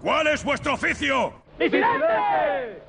¿Cuál es vuestro oficio? ¡Vigilante!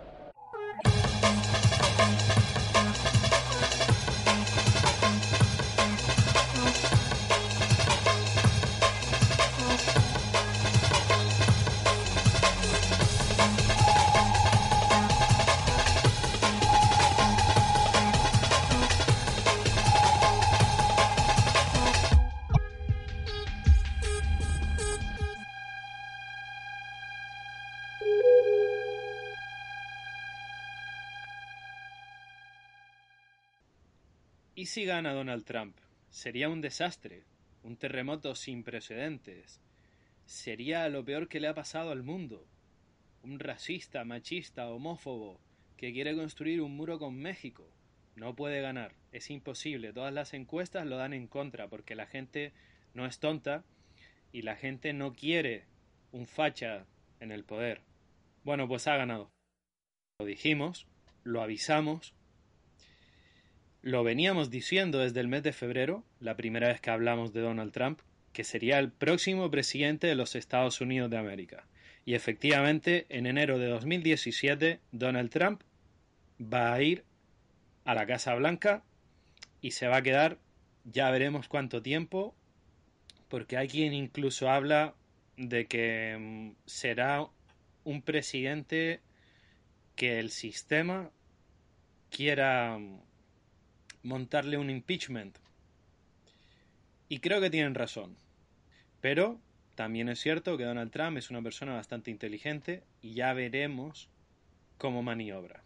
Si gana Donald Trump? Sería un desastre, un terremoto sin precedentes. Sería lo peor que le ha pasado al mundo. Un racista, machista, homófobo, que quiere construir un muro con México. No puede ganar, es imposible. Todas las encuestas lo dan en contra, porque la gente no es tonta y la gente no quiere un facha en el poder. Bueno, pues ha ganado. Lo dijimos, lo avisamos, lo veníamos diciendo desde el mes de febrero, la primera vez que hablamos de Donald Trump, que sería el próximo presidente de los Estados Unidos de América. Y efectivamente, en enero de 2017, Donald Trump va a ir a la Casa Blanca y se va a quedar, ya veremos cuánto tiempo, porque hay quien incluso habla de que mm, será un presidente que el sistema quiera mm, montarle un impeachment. Y creo que tienen razón. Pero también es cierto que Donald Trump es una persona bastante inteligente y ya veremos cómo maniobra.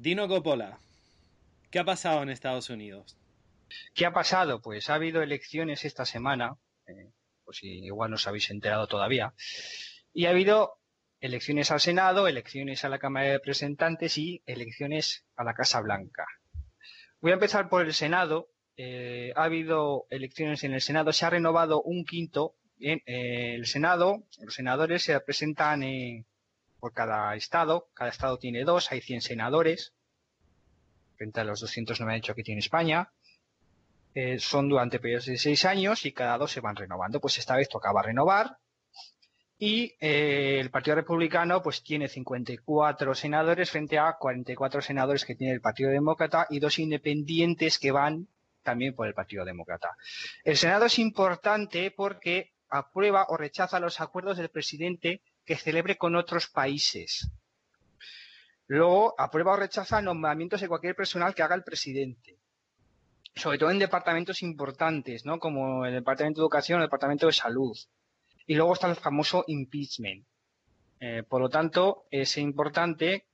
Dino Coppola, ¿qué ha pasado en Estados Unidos? ¿Qué ha pasado? Pues ha habido elecciones esta semana, eh, pues si igual no os habéis enterado todavía, y ha habido elecciones al Senado, elecciones a la Cámara de Representantes y elecciones a la Casa Blanca. Voy a empezar por el Senado. Eh, ha habido elecciones en el Senado, se ha renovado un quinto. En eh, el Senado, los senadores se representan en por cada estado. Cada estado tiene dos, hay 100 senadores, frente a los 298 que tiene España. Eh, son durante periodos de seis años y cada dos se van renovando. Pues esta vez tocaba renovar. Y eh, el Partido Republicano pues tiene 54 senadores frente a 44 senadores que tiene el Partido Demócrata y dos independientes que van también por el Partido Demócrata. El Senado es importante porque aprueba o rechaza los acuerdos del presidente que celebre con otros países. Luego, aprueba o rechaza nombramientos de cualquier personal que haga el presidente. Sobre todo en departamentos importantes, ¿no? Como el Departamento de Educación, el Departamento de Salud. Y luego está el famoso impeachment. Eh, por lo tanto, es importante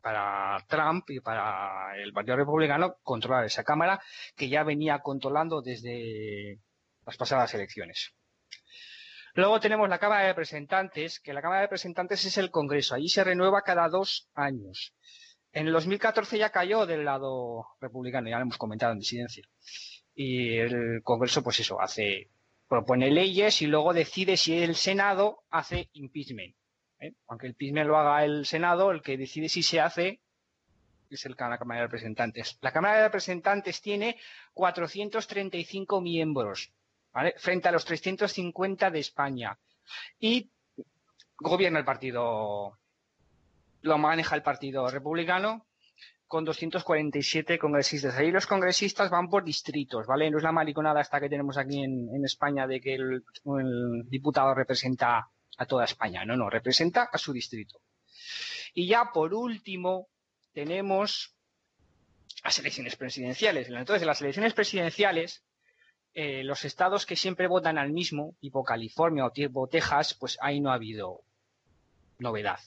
para Trump y para el Partido Republicano controlar esa Cámara que ya venía controlando desde las pasadas elecciones. Luego tenemos la Cámara de Representantes, que la Cámara de Representantes es el Congreso. Allí se renueva cada dos años. En el 2014 ya cayó del lado republicano, ya lo hemos comentado en disidencia. Y el Congreso, pues eso, hace, propone leyes y luego decide si el Senado hace impeachment. ¿eh? Aunque el impeachment lo haga el Senado, el que decide si se hace es el, la Cámara de Representantes. La Cámara de Representantes tiene 435 miembros frente a los 350 de España. Y gobierna el partido, lo maneja el Partido Republicano con 247 congresistas. Ahí los congresistas van por distritos, ¿vale? No es la mariconada esta que tenemos aquí en, España de que el, diputado representa a toda España. No, no, representa a su distrito. Y ya por último tenemos las elecciones presidenciales. Entonces, las elecciones presidenciales eh, los estados que siempre votan al mismo, tipo California o tipo Texas, pues ahí no ha habido novedad.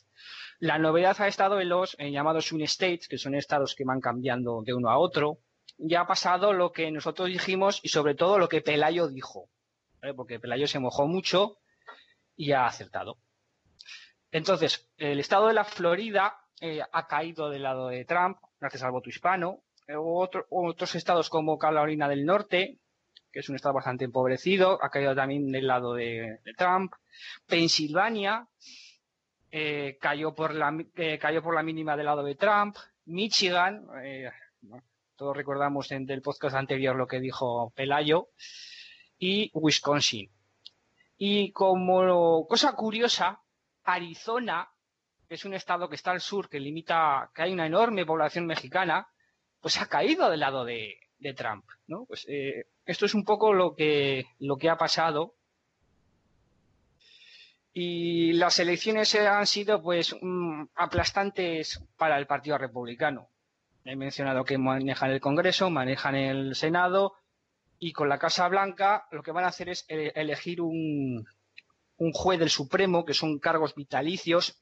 La novedad ha estado en los eh, llamados swing states, que son estados que van cambiando de uno a otro. Ya ha pasado lo que nosotros dijimos y sobre todo lo que Pelayo dijo, porque Pelayo se mojó mucho y ha acertado. Entonces, el estado de la Florida eh, ha caído del lado de Trump gracias al voto hispano. otros estados como Carolina del Norte, que es un estado bastante empobrecido, ha caído también del lado de, Trump. Pensilvania eh, cayó, por la, eh, cayó por la mínima del lado de Trump. Michigan, eh, todos recordamos en el podcast anterior lo que dijo Pelayo. Y Wisconsin. Y como cosa curiosa, Arizona, que es un estado que está al sur, que limita, que hay una enorme población mexicana, pues ha caído del lado de, Trump, ¿no? Pues eh, esto es un poco lo que, lo que ha pasado. Y las elecciones han sido, pues, aplastantes para el Partido Republicano. He mencionado que manejan el Congreso, manejan el Senado, y con la Casa Blanca lo que van a hacer es elegir un, un juez del Supremo, que son cargos vitalicios,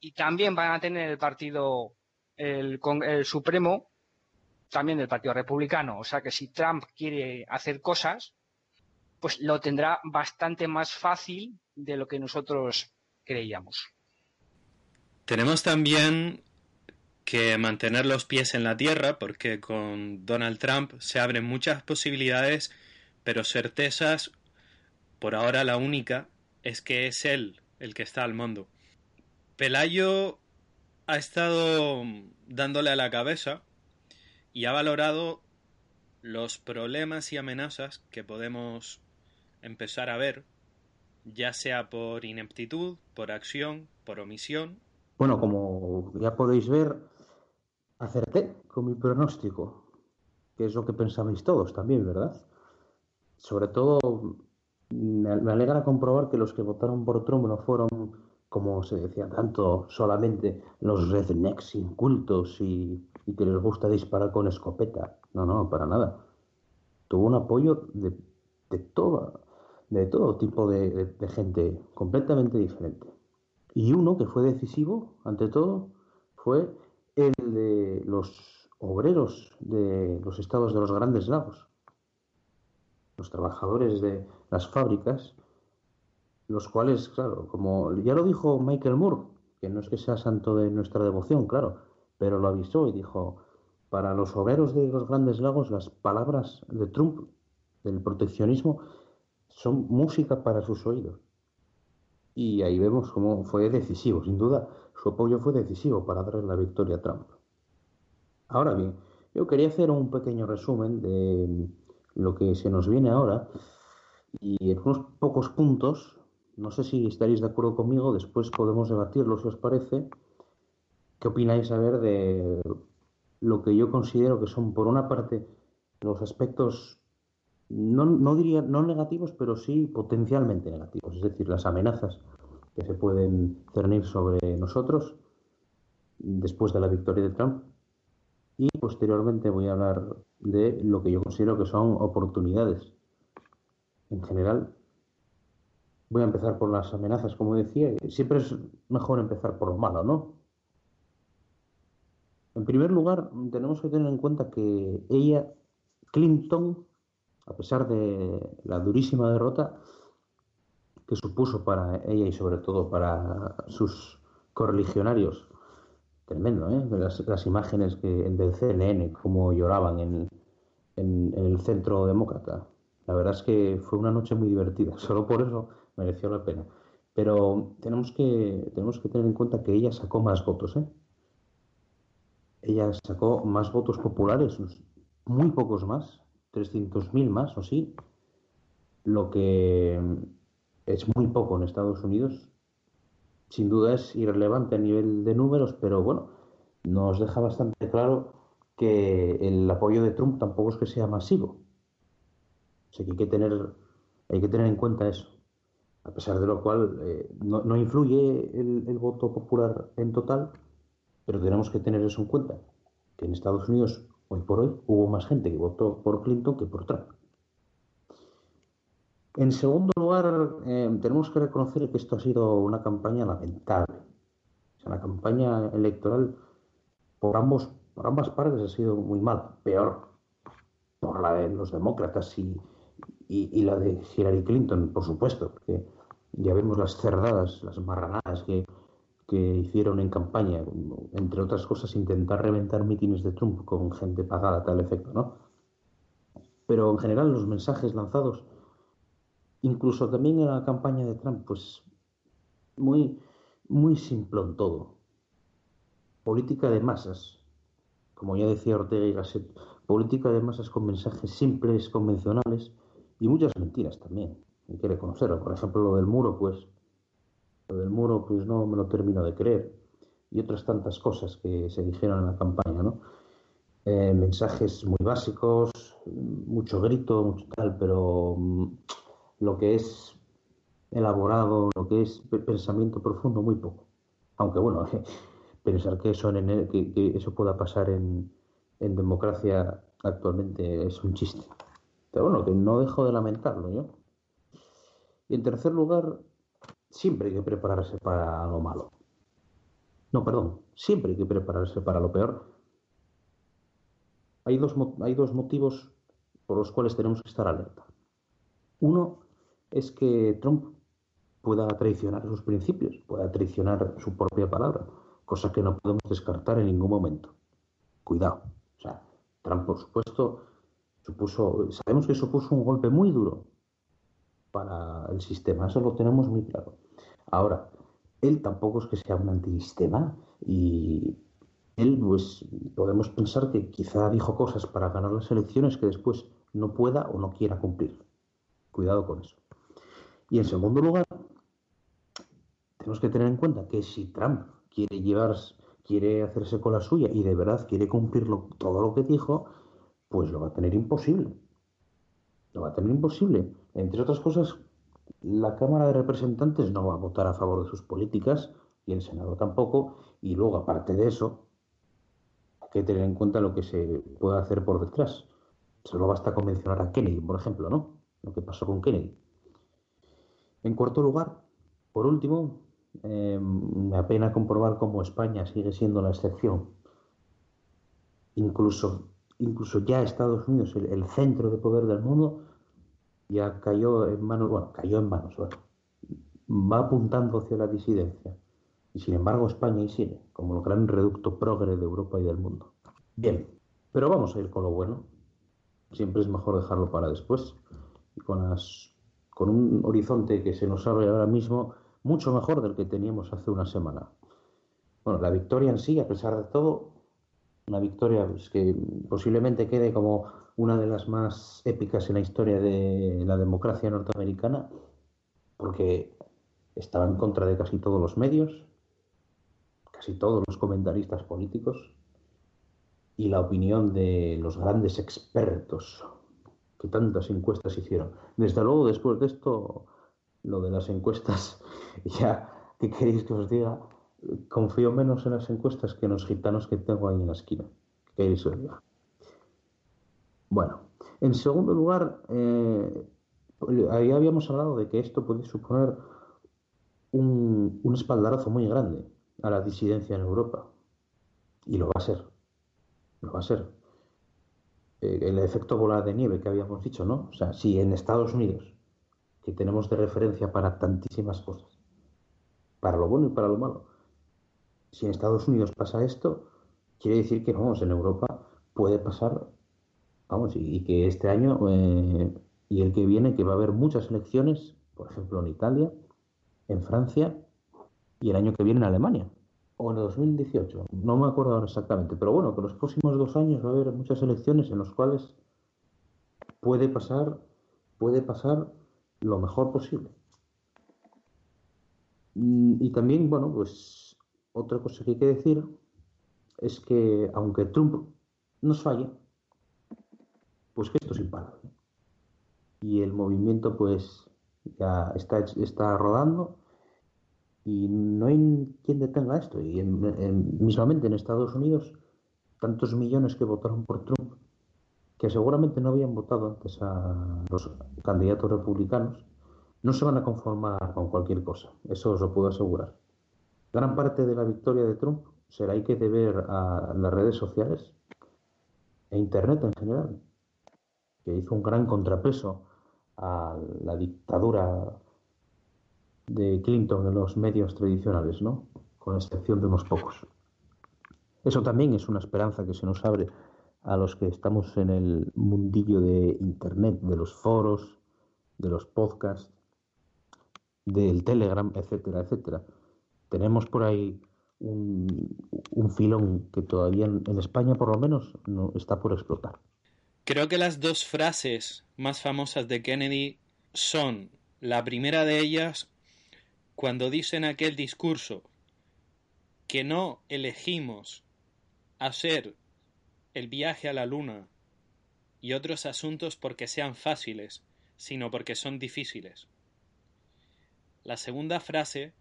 y también van a tener el partido, el, el Supremo, también del Partido Republicano. O sea que si Trump quiere hacer cosas, pues lo tendrá bastante más fácil de lo que nosotros creíamos. Tenemos también que mantener los pies en la tierra, porque con Donald Trump se abren muchas posibilidades, pero certezas, por ahora la única, es que es él el que está al mando. Pelayo ha estado dándole a la cabeza y ha valorado los problemas y amenazas que podemos empezar a ver, ya sea por ineptitud, por acción, por omisión. Bueno, como ya podéis ver, acerté con mi pronóstico, que es lo que pensabais todos también, ¿verdad? Sobre todo, me, alegra comprobar que los que votaron por Trump no fueron, como se decía tanto, solamente los rednecks incultos y, que les gusta disparar con escopeta. No, no, para nada. Tuvo un apoyo de, de, de todo tipo de, de gente completamente diferente. Y uno que fue decisivo, ante todo, fue el de los obreros de los estados de los grandes lagos, los trabajadores de las fábricas, los cuales, claro, como ya lo dijo Michael Moore, que no es que sea santo de nuestra devoción, claro, pero lo avisó y dijo, para los obreros de los grandes lagos las palabras de Trump, del proteccionismo, son música para sus oídos. Y ahí vemos cómo fue decisivo, sin duda, su apoyo fue decisivo para darle la victoria a Trump. Ahora bien, yo quería hacer un pequeño resumen de lo que se nos viene ahora y en unos pocos puntos, no sé si estaréis de acuerdo conmigo, después podemos debatirlo si os parece. ¿Qué opináis a ver de lo que yo considero que son, por una parte, los aspectos, no, no diría no negativos, pero sí potencialmente negativos, es decir, las amenazas que se pueden cernir sobre nosotros después de la victoria de Trump. Y posteriormente voy a hablar de lo que yo considero que son oportunidades. En general, voy a empezar por las amenazas, como decía. Siempre es mejor empezar por lo malo, ¿no? En primer lugar, tenemos que tener en cuenta que ella, Clinton, a pesar de la durísima derrota, que supuso para ella y sobre todo para sus correligionarios. Tremendo, ¿eh? Las, imágenes que, del CNN, cómo lloraban en, en, el centro demócrata. La verdad es que fue una noche muy divertida, solo por eso mereció la pena. Pero tenemos que, tenemos que tener en cuenta que ella sacó más votos, ¿eh? Ella sacó más votos populares, muy pocos más, 300.000 más o sí, lo que es muy poco en Estados Unidos. Sin duda es irrelevante a nivel de números, pero bueno, nos deja bastante claro que el apoyo de Trump tampoco es que sea masivo. O que hay que tener, hay que tener en cuenta eso. A pesar de lo cual eh, no, influye el, el voto popular en total, pero tenemos que tener eso en cuenta, que en Estados Unidos hoy por hoy hubo más gente que votó por Clinton que por Trump. En segundo lugar, eh, tenemos que reconocer que esto ha sido una campaña lamentable. la campaña electoral por, ambos, por ambas partes ha sido muy mal, peor por la de los demócratas y, y, la de Hillary Clinton, por supuesto, porque ya vemos las cerradas, las marranadas que, que hicieron en campaña, entre otras cosas, intentar reventar mítines de Trump con gente pagada a tal efecto, ¿no? Pero en general los mensajes lanzados, incluso también en la campaña de Trump, pues muy, muy simplón todo. Política de masas, como ya decía Ortega y Gasset, política de masas con mensajes simples, convencionales y muchas mentiras también. Hay que reconocerlo. Por ejemplo, lo del muro, pues lo del muro, pues no me lo termino de creer. Y otras tantas cosas que se dijeron en la campaña, ¿no? Eh, mensajes muy básicos, mucho grito, mucho tal, pero mm, lo que es elaborado, lo que es pensamiento profundo, muy poco. Aunque bueno, pensar que eso, en, que, eso pueda pasar en, en democracia actualmente es un chiste. Pero bueno, que no dejo de lamentarlo yo. Y en tercer lugar, siempre hay que prepararse para lo malo. No, perdón, siempre hay que prepararse para lo peor. Hay dos, hay dos motivos por los cuales tenemos que estar alerta. Uno es que Trump pueda traicionar sus principios, pueda traicionar su propia palabra, cosa que no podemos descartar en ningún momento. Cuidado. O sea, Trump, por supuesto, supuso, sabemos que supuso un golpe muy duro para el sistema, eso lo tenemos muy claro. Ahora, él tampoco es que sea un antisistema y él, pues, podemos pensar que quizá dijo cosas para ganar las elecciones que después no pueda o no quiera cumplir. Cuidado con eso. Y en segundo lugar, tenemos que tener en cuenta que si Trump quiere llevar, quiere hacerse con la suya y de verdad quiere cumplir todo lo que dijo, pues lo va a tener imposible. Lo va a tener imposible. Entre otras cosas, la Cámara de Representantes no va a votar a favor de sus políticas y el Senado tampoco. Y luego, aparte de eso, hay que tener en cuenta lo que se puede hacer por detrás. Solo basta con mencionar a Kennedy, por ejemplo, ¿no? Lo que pasó con Kennedy. En cuarto lugar, por último, eh, me apena comprobar cómo España sigue siendo la excepción. Incluso, incluso ya Estados Unidos, el centro de poder del mundo, ya cayó en manos, bueno, cayó en manos, va apuntando hacia la disidencia. Y sin embargo España y sigue, como el gran reducto progre de Europa y del mundo. Bien, pero vamos a ir con lo bueno. Siempre es mejor dejarlo para después. Y con, las, con un horizonte que se nos abre ahora mismo mucho mejor del que teníamos hace una semana. Bueno, la victoria en sí, a pesar de todo, una victoria pues, que posiblemente quede como una de las más épicas en la historia de la democracia norteamericana, porque estaba en contra de casi todos los medios, casi todos los comentaristas políticos y la opinión de los grandes expertos que tantas encuestas hicieron. Desde luego, después de esto, lo de las encuestas, ya, ¿qué queréis que os diga? Confío menos en las encuestas que en los gitanos que tengo ahí en la esquina. ¿Qué queréis que os diga? Bueno, en segundo lugar, eh, ahí habíamos hablado de que esto puede suponer un, espaldarazo muy grande a la disidencia en Europa. Y lo va a ser. Lo va a ser. Eh, el efecto bola de nieve que habíamos dicho, ¿no? O sea, si en Estados Unidos, que tenemos de referencia para tantísimas cosas, para lo bueno y para lo malo, si en Estados Unidos pasa esto, quiere decir que, vamos, en Europa puede pasar Vamos, y, que este año eh, y el que viene, que va a haber muchas elecciones, por ejemplo en Italia, en Francia y el año que viene en Alemania, o en 2018, no me acuerdo ahora exactamente, pero bueno, que los próximos dos años va a haber muchas elecciones en las cuales puede pasar, puede pasar lo mejor posible. Mm, y también, bueno, pues otra cosa que hay que decir es que aunque Trump nos falle, pues que esto es imparable. Y el movimiento pues ya está, está rodando y no hay quien detenga esto. Y mismamente en Estados Unidos, tantos millones que votaron por Trump, que seguramente no habían votado antes a los candidatos republicanos, no se van a conformar con cualquier cosa. Eso os lo puedo asegurar. Gran parte de la victoria de Trump será hay que deber a las redes sociales e Internet en general que hizo un gran contrapeso a la dictadura de Clinton en los medios tradicionales, ¿no? con excepción de unos pocos. Eso también es una esperanza que se nos abre a los que estamos en el mundillo de Internet, de los foros, de los podcasts, del Telegram, etcétera, etcétera. Tenemos por ahí un, filón que todavía en, España por lo menos no está por explotar. Creo que las dos frases más famosas de Kennedy son la primera de ellas cuando dice en aquel discurso que no elegimos hacer el viaje a la luna y otros asuntos porque sean fáciles, sino porque son difíciles. La segunda frase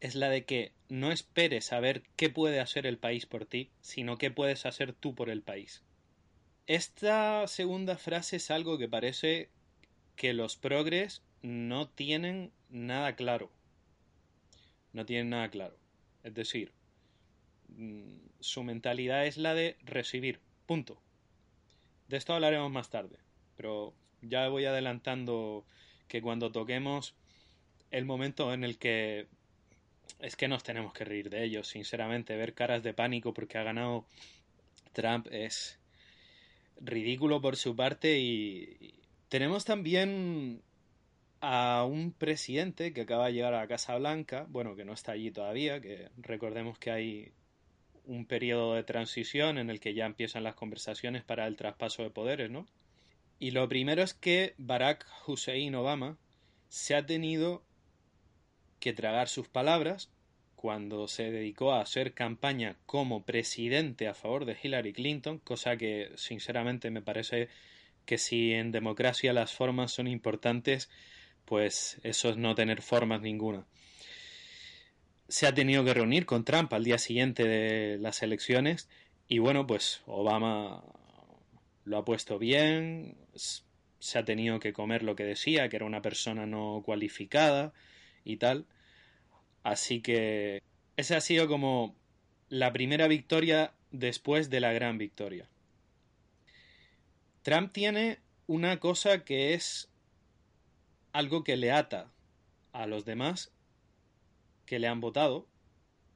es la de que no esperes a ver qué puede hacer el país por ti, sino qué puedes hacer tú por el país. Esta segunda frase es algo que parece que los progres no tienen nada claro. No tienen nada claro. Es decir, mm, su mentalidad es la de recibir. Punto. De esto hablaremos más tarde. Pero ya voy adelantando que cuando toquemos el momento en el que es que nos tenemos que reír de ellos, sinceramente, ver caras de pánico porque ha ganado Trump es ridículo por su parte y tenemos también a un presidente que acaba de llegar a la Casa Blanca, bueno, que no está allí todavía, que recordemos que hay un periodo de transición en el que ya empiezan las conversaciones para el traspaso de poderes, ¿no? Y lo primero es que Barack Hussein Obama se ha tenido que tragar sus palabras cuando se dedicó a hacer campaña como presidente a favor de Hillary Clinton, cosa que sinceramente me parece que si en democracia las formas son importantes, pues eso es no tener formas ninguna. Se ha tenido que reunir con Trump al día siguiente de las elecciones y bueno, pues Obama lo ha puesto bien, se ha tenido que comer lo que decía, que era una persona no cualificada y tal. Así que esa ha sido como la primera victoria después de la gran victoria. Trump tiene una cosa que es algo que le ata a los demás que le han votado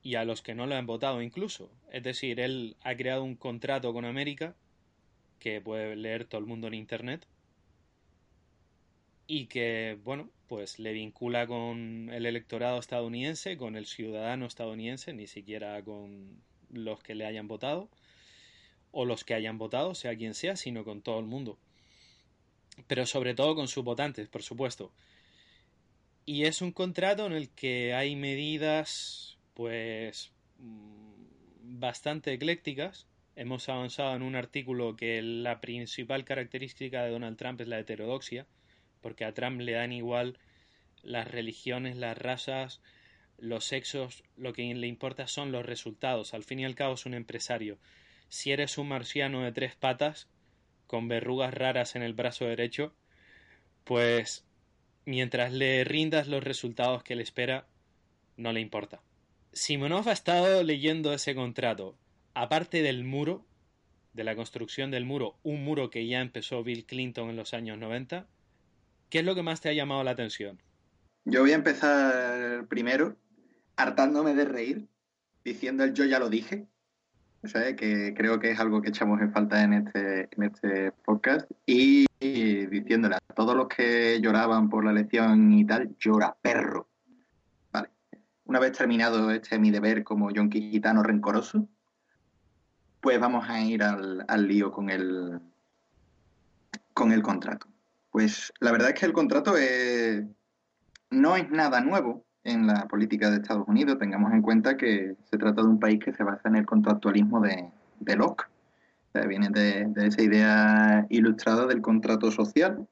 y a los que no le han votado incluso. Es decir, él ha creado un contrato con América que puede leer todo el mundo en Internet y que, bueno, pues le vincula con el electorado estadounidense, con el ciudadano estadounidense, ni siquiera con los que le hayan votado o los que hayan votado, sea quien sea, sino con todo el mundo. Pero sobre todo con sus votantes, por supuesto. Y es un contrato en el que hay medidas, pues, mm, bastante eclécticas, hemos avanzado en un artículo que la principal característica de Donald Trump es la heterodoxia, porque a Trump le dan igual las religiones, las razas, los sexos, lo que le importa son los resultados. Al fin y al cabo es un empresario. Si eres un marciano de tres patas, con verrugas raras en el brazo derecho, pues mientras le rindas los resultados que le espera, no le importa. Simonov ha estado leyendo ese contrato aparte del muro, de la construcción del muro, un muro que ya empezó Bill Clinton en los años 90, ¿qué es lo que más te ha llamado la atención? Yo voy a empezar primero hartándome de reír, diciendo el yo ya lo dije, que creo que es algo que echamos en falta en este, en este podcast, y diciéndole a todos los que lloraban por la elección y tal, llora perro. Vale. Una vez terminado este mi deber como yonki gitano rencoroso, pues vamos a ir al, lío con el, con el contrato. Pues la verdad es que el contrato no es nada nuevo en la política de Estados Unidos. Tengamos en cuenta que se trata de un país que se basa en el contractualismo de, Locke. viene de, esa idea ilustrada del contrato social.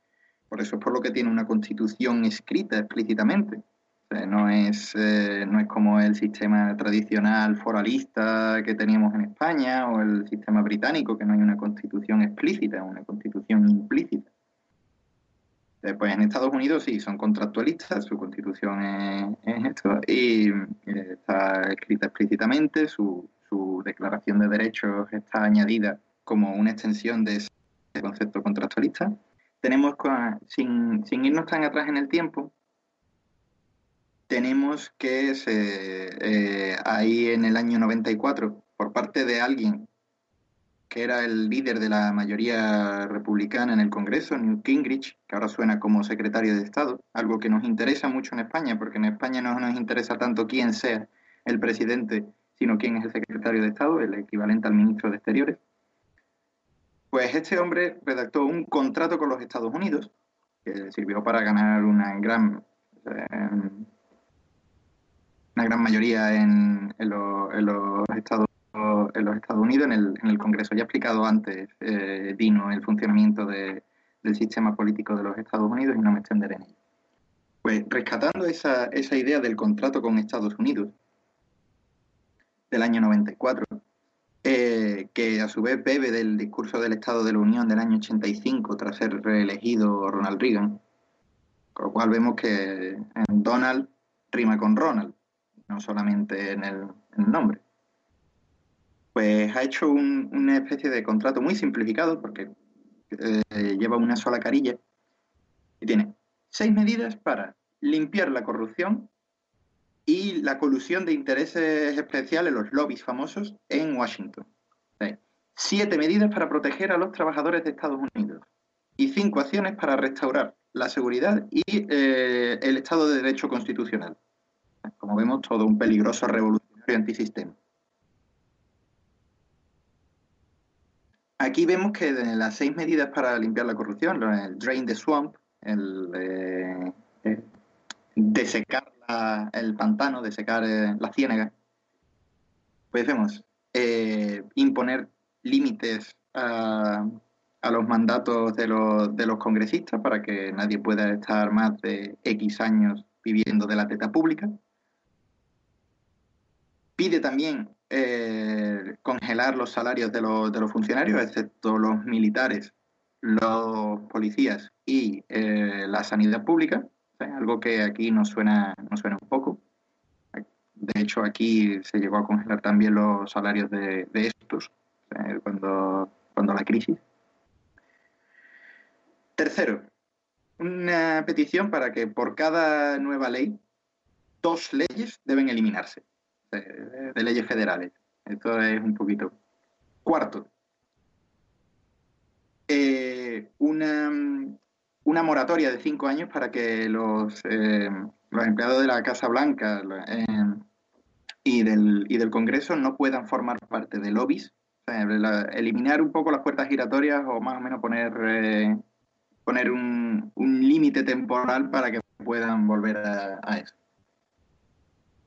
Por eso es por lo que tiene una constitución escrita explícitamente no es, eh, no es como el sistema tradicional foralista que teníamos en España o el sistema británico, que no hay una constitución explícita, es una constitución implícita. Pues en Estados Unidos sí, son contractualistas, su constitución es, esto y eh, está escrita explícitamente, su, su declaración de derechos está añadida como una extensión de ese concepto contractualista. Tenemos, sin, sin irnos tan atrás en el tiempo, tenemos que eh, ahí en el año 94, por parte de alguien que era el líder de la mayoría republicana en el Congreso, Newt Gingrich, que ahora suena como secretario de Estado, algo que nos interesa mucho en España, porque en España no nos interesa tanto quién sea el presidente, sino quién es el secretario de Estado, el equivalente al ministro de Exteriores. Pues este hombre redactó un contrato con los Estados Unidos, que sirvió para ganar una gran, eh, una gran mayoría en, los, Estados en los Estados Unidos, en el, Congreso. Ya he explicado antes, eh, Dino, el funcionamiento del sistema político de los Estados Unidos y no me extenderé en ello. Pues rescatando esa, esa idea del contrato con Estados Unidos del año 94, eh, que a su vez bebe del discurso del Estado de la Unión del año 85 tras ser reelegido Ronald Reagan, con lo cual vemos que en Donald rima con Ronald, no solamente en el, nombre. Pues ha hecho una especie de contrato muy simplificado porque eh, lleva una sola carilla y tiene seis medidas para limpiar la corrupción y la colusión de intereses especiales, los lobbies famosos, en Washington. Siete medidas para proteger a los trabajadores de Estados Unidos y cinco acciones para restaurar la seguridad y eh, el Estado de Derecho constitucional. Como vemos, todo un peligroso revolucionario antisistema. Aquí vemos que de las seis medidas para limpiar la corrupción, el Drain the Swamp, el eh, eh, desecar el pantano, de secar eh, la ciénaga, pues vemos eh, imponer límites a, los mandatos de los congresistas para que nadie pueda estar más de X años viviendo de la teta pública. Pide también eh, congelar los salarios de los, de los, funcionarios, excepto los militares, los policías y la sanidad pública algo que aquí nos suena, nos suena un poco. De hecho, aquí se llegó a congelar también los salarios de, estos cuando, cuando la crisis. Tercero, una petición para que por cada nueva ley, dos leyes deben eliminarse de, leyes federales. Esto es un poquito. Cuarto, eh, una, una moratoria de cinco años para que los, eh, los empleados de la Casa Blanca eh, y, del, y del Congreso no puedan formar parte de lobbies. eliminar un poco las puertas giratorias o más o menos poner, eh, poner un, un límite temporal para que puedan volver a, a eso.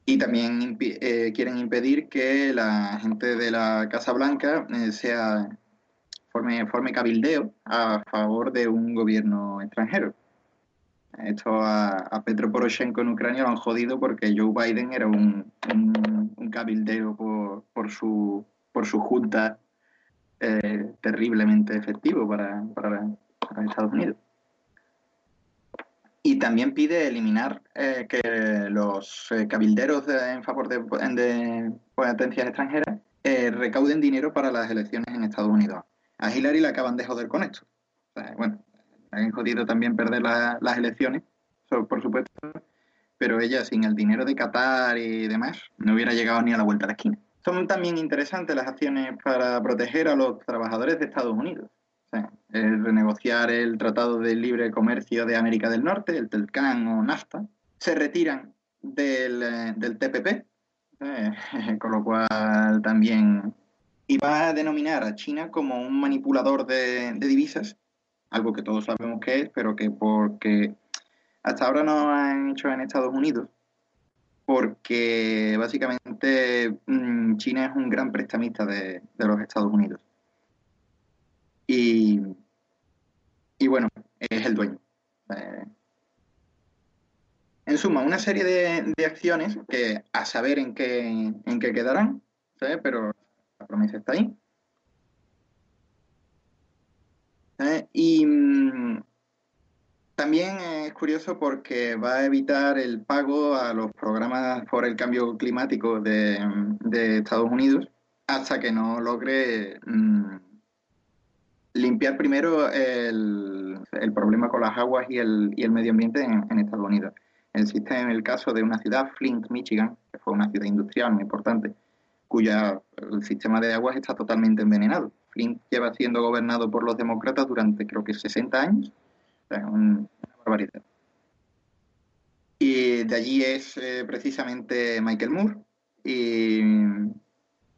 Y también quieren impedir que la gente de la Casa Blanca sea forme, forme cabildeo a favor de un gobierno extranjero. Esto a, Petro Poroshenko en Ucrania lo han jodido porque Joe Biden era un, un, cabildeo por, por, su, por su junta eh, terriblemente efectivo para, para, Estados Unidos. Y también pide eliminar eh, que los eh, cabilderos en favor de, potencias extranjeras recauden dinero para las elecciones en Estados Unidos a Hillary la acaban de joder con esto. bueno, han jodido también perder las elecciones, por supuesto, pero ella sin el dinero de Qatar y demás no hubiera llegado ni a la vuelta de la esquina. Son también interesantes las acciones para proteger a los trabajadores de Estados Unidos. Renegociar el Tratado de Libre Comercio de América del Norte, el TELCAN o NAFTA. Se retiran del, eh, del TPP, con lo cual también va a denominar a China como un manipulador de, divisas, algo que todos sabemos que es, pero que porque hasta ahora no han hecho en Estados Unidos, porque básicamente mm, China es un gran prestamista de, los Estados Unidos. Y, y bueno, es el dueño. Eh, en suma, una serie de, acciones que a saber en qué, en qué quedarán, pero la promesa está ahí. Y mm, también es curioso porque va a evitar el pago a los programas por el cambio climático de, Estados Unidos hasta que no logre mm, limpiar primero el, problema con las aguas y el, medio ambiente en, Estados Unidos. Existe en el caso de una ciudad, Flint, Michigan, que fue una ciudad industrial muy importante, cuya el sistema de aguas está totalmente envenenado. Flint lleva siendo gobernado por los demócratas durante creo que 60 años. O una barbaridad. Y de allí es eh, precisamente Michael Moore, y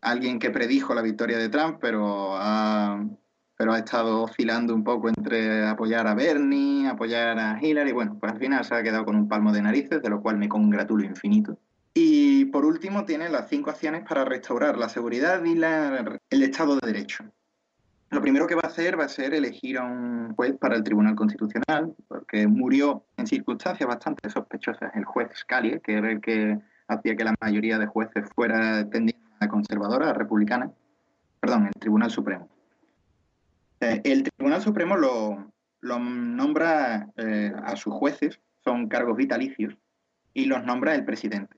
alguien que predijo la victoria de Trump, pero ha, pero ha estado oscilando un poco entre apoyar a Bernie, apoyar a Hillary. Bueno, pues al final se ha quedado con un palmo de narices, de lo cual me congratulo infinito. Y por último tiene las cinco acciones para restaurar la seguridad y el Estado de Derecho. Lo primero que va a hacer va a ser elegir a un juez para el Tribunal Constitucional, porque murió en circunstancias bastante sospechosas el juez Scalia, que era el que hacía que la mayoría de jueces fuera tendiente a conservadora, republicana. Perdón, el Tribunal Supremo. Eh, el Tribunal Supremo lo, nombra eh, a sus jueces, son cargos vitalicios, y los nombra el presidente.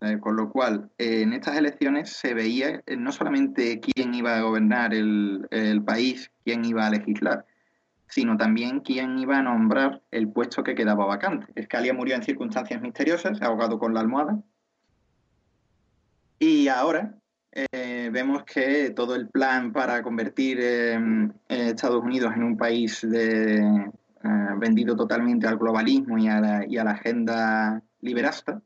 Eh, con lo cual, en estas elecciones se veía no solamente quién iba a gobernar el, país, quién iba a legislar, sino también quién iba a nombrar el puesto que quedaba vacante. Scalia murió en circunstancias misteriosas, ahogado con la almohada. Y ahora eh, vemos que todo el plan para convertir Estados Unidos en un país de, vendido totalmente al globalismo y a la, agenda liberasta,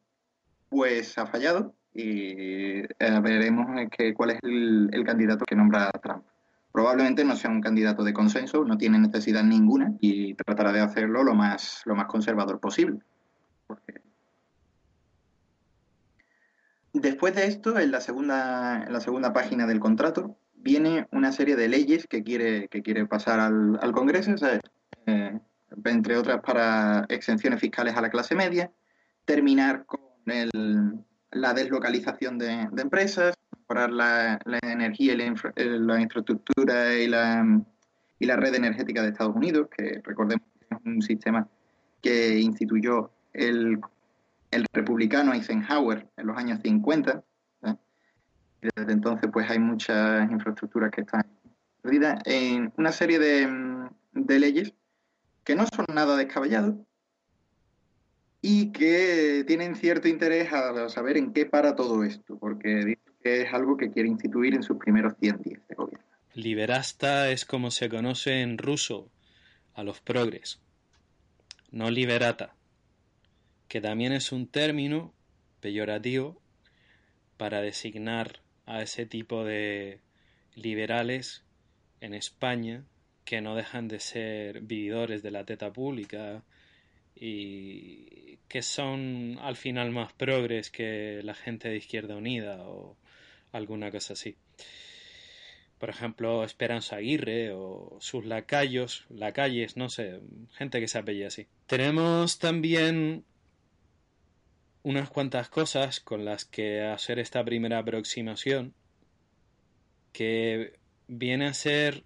pues ha fallado y eh, veremos que, cuál es el, candidato que nombra Trump. Probablemente no sea un candidato de consenso, no tiene necesidad ninguna y tratará de hacerlo lo más, lo más conservador posible. Después de esto, en la segunda, en la segunda página del contrato, viene una serie de leyes que quiere, que quiere pasar al, Congreso, eh, entre otras para exenciones fiscales a la clase media, terminar con la deslocalización de, empresas, mejorar la, energía y eh, la, infraestructura y la, y la red energética de Estados Unidos, que recordemos que es un sistema que instituyó el, el republicano Eisenhower en los años 50. ¿eh? desde entonces pues hay muchas infraestructuras que están perdidas en una serie de, de leyes que no son nada descabellados, y que tienen cierto interés a saber en qué para todo esto, porque dice que es algo que quiere instituir en sus primeros 100 días de gobierno. Liberasta es como se conoce en ruso a los progres, no liberata, que también es un término peyorativo para designar a ese tipo de liberales en España que no dejan de ser vividores de la teta pública y que son al final más progres que la gente de Izquierda Unida o alguna cosa así. Por ejemplo, Esperanza Aguirre o sus lacayos, lacayes, no sé, gente que se apellida así. Tenemos también unas cuantas cosas con las que hacer esta primera aproximación que viene a ser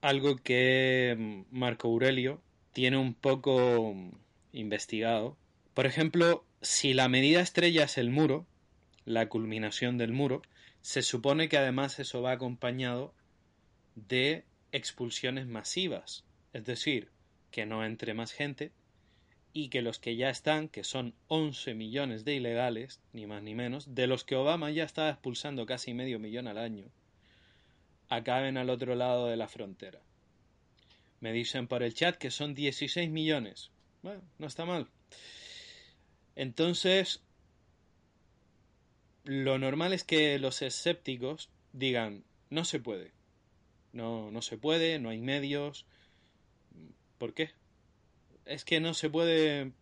algo que Marco Aurelio tiene un poco investigado. Por ejemplo, si la medida estrella es el muro, la culminación del muro, se supone que además eso va acompañado de expulsiones masivas, es decir, que no entre más gente y que los que ya están, que son 11 millones de ilegales, ni más ni menos, de los que Obama ya estaba expulsando casi medio millón al año, acaben al otro lado de la frontera. Me dicen por el chat que son 16 millones. Bueno, no está mal. Entonces, lo normal es que los escépticos digan, no se puede. No, no se puede, no hay medios. ¿Por qué? Es que no se puede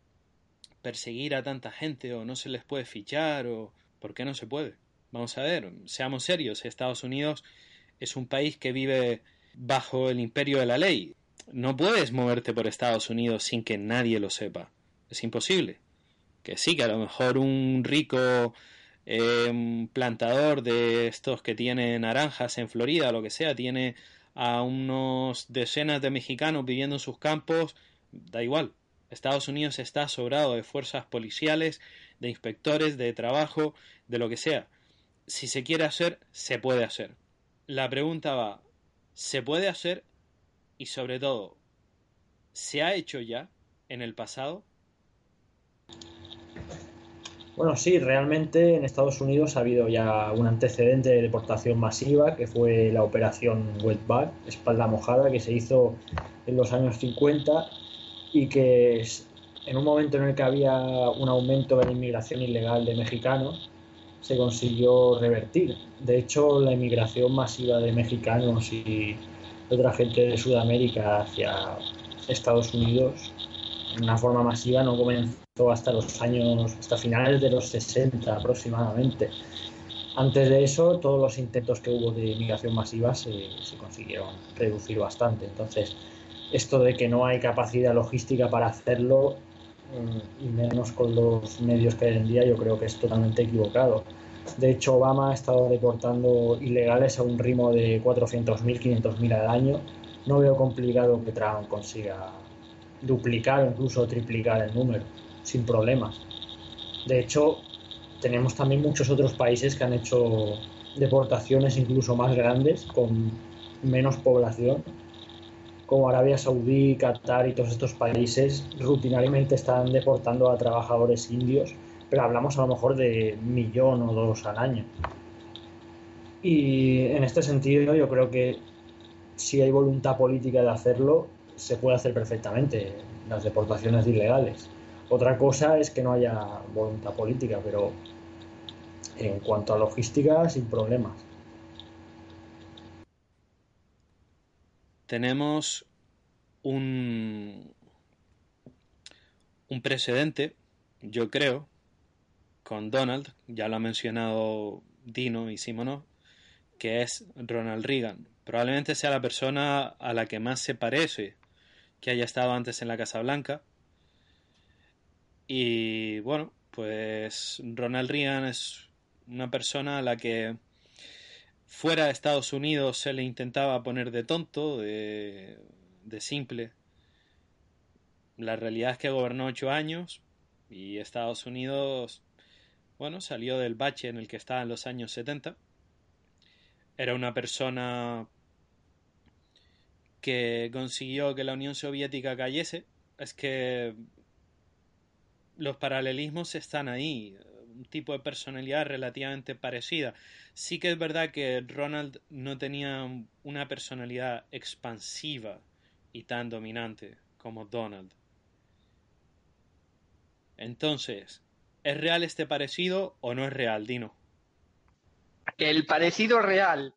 perseguir a tanta gente o no se les puede fichar o... ¿Por qué no se puede? Vamos a ver, seamos serios, Estados Unidos es un país que vive bajo el imperio de la ley no puedes moverte por Estados Unidos sin que nadie lo sepa. Es imposible. Que sí, que a lo mejor un rico eh, plantador de estos que tiene naranjas en Florida o lo que sea, tiene a unos decenas de mexicanos viviendo en sus campos, da igual. Estados Unidos está sobrado de fuerzas policiales, de inspectores, de trabajo, de lo que sea. Si se quiere hacer, se puede hacer. La pregunta va, ¿se puede hacer y sobre todo, ¿se ha hecho ya en el pasado? Bueno, sí, realmente en Estados Unidos ha habido ya un antecedente de deportación masiva, que fue la operación Wetback, espalda mojada, que se hizo en los años 50 y que en un momento en el que había un aumento de la inmigración ilegal de mexicanos, se consiguió revertir. De hecho, la inmigración masiva de mexicanos y otra gente de Sudamérica hacia Estados Unidos en una forma masiva no comenzó hasta los años, hasta finales de los 60 aproximadamente. Antes de eso, todos los intentos que hubo de inmigración masiva se consiguieron reducir bastante. Entonces, esto de que no hay capacidad logística para hacerlo, mm, y menos con los medios que hay en día, yo creo que es totalmente equivocado. De hecho, Obama ha estado deportando ilegales a un ritmo de 400.000, 500.000 al año. No veo complicado que Trump consiga duplicar o incluso triplicar el número sin problemas. De hecho, tenemos también muchos otros países que han hecho deportaciones incluso más grandes con menos población, como Arabia Saudí, Qatar y todos estos países rutinariamente están deportando a trabajadores indios, pero hablamos a lo mejor de millón o dos al año. Y en este sentido yo creo que si hay voluntad política de hacerlo, se puede hacer perfectamente las deportaciones ilegales. Otra cosa es que no haya voluntad política, pero en cuanto a logística, sin problemas. Tenemos un, un precedente, yo creo, con Donald, ya lo ha mencionado Dino y Simonov, que es Ronald Reagan. Probablemente sea la persona a la que más se parece que haya estado antes en la Casa Blanca. Y bueno, pues Ronald Reagan es una persona a la que fuera de Estados Unidos se le intentaba poner de tonto, de, de simple. La realidad es que gobernó ocho años y Estados Unidos, bueno, salió del bache en el que estaba en los años 70. Era una persona que consiguió que la Unión Soviética cayese, es que los paralelismos están ahí, tipo de personalidad relativamente parecida. Sí que es verdad que Ronald no tenía una personalidad expansiva y tan dominante como Donald. Entonces, ¿es real este parecido o no es real, Dino? El parecido real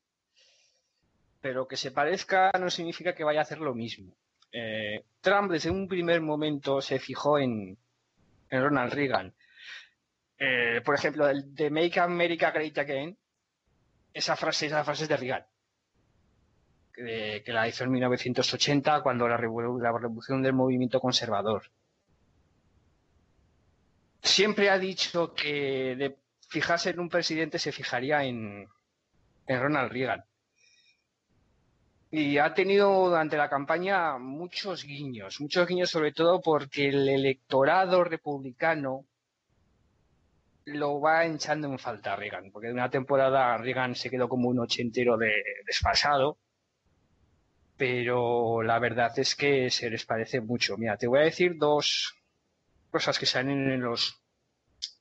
pero que se parezca no significa que vaya a hacer lo mismo. Eh, Trump desde un primer momento se fijó en, Ronald Reagan. Eh, por ejemplo, el de Make America Great Again, esa frase, esa frase de Reagan, que, la hizo en 1980 cuando la, revolución del movimiento conservador. Siempre ha dicho que fijarse en un presidente se fijaría en, en Ronald Reagan. Y ha tenido durante la campaña muchos guiños, muchos guiños sobre todo porque el electorado republicano lo va echando en falta a Reagan, porque de una temporada Reagan se quedó como un ochentero de, desfasado, pero la verdad es que se les parece mucho. Mira, te voy a decir dos cosas que salen en los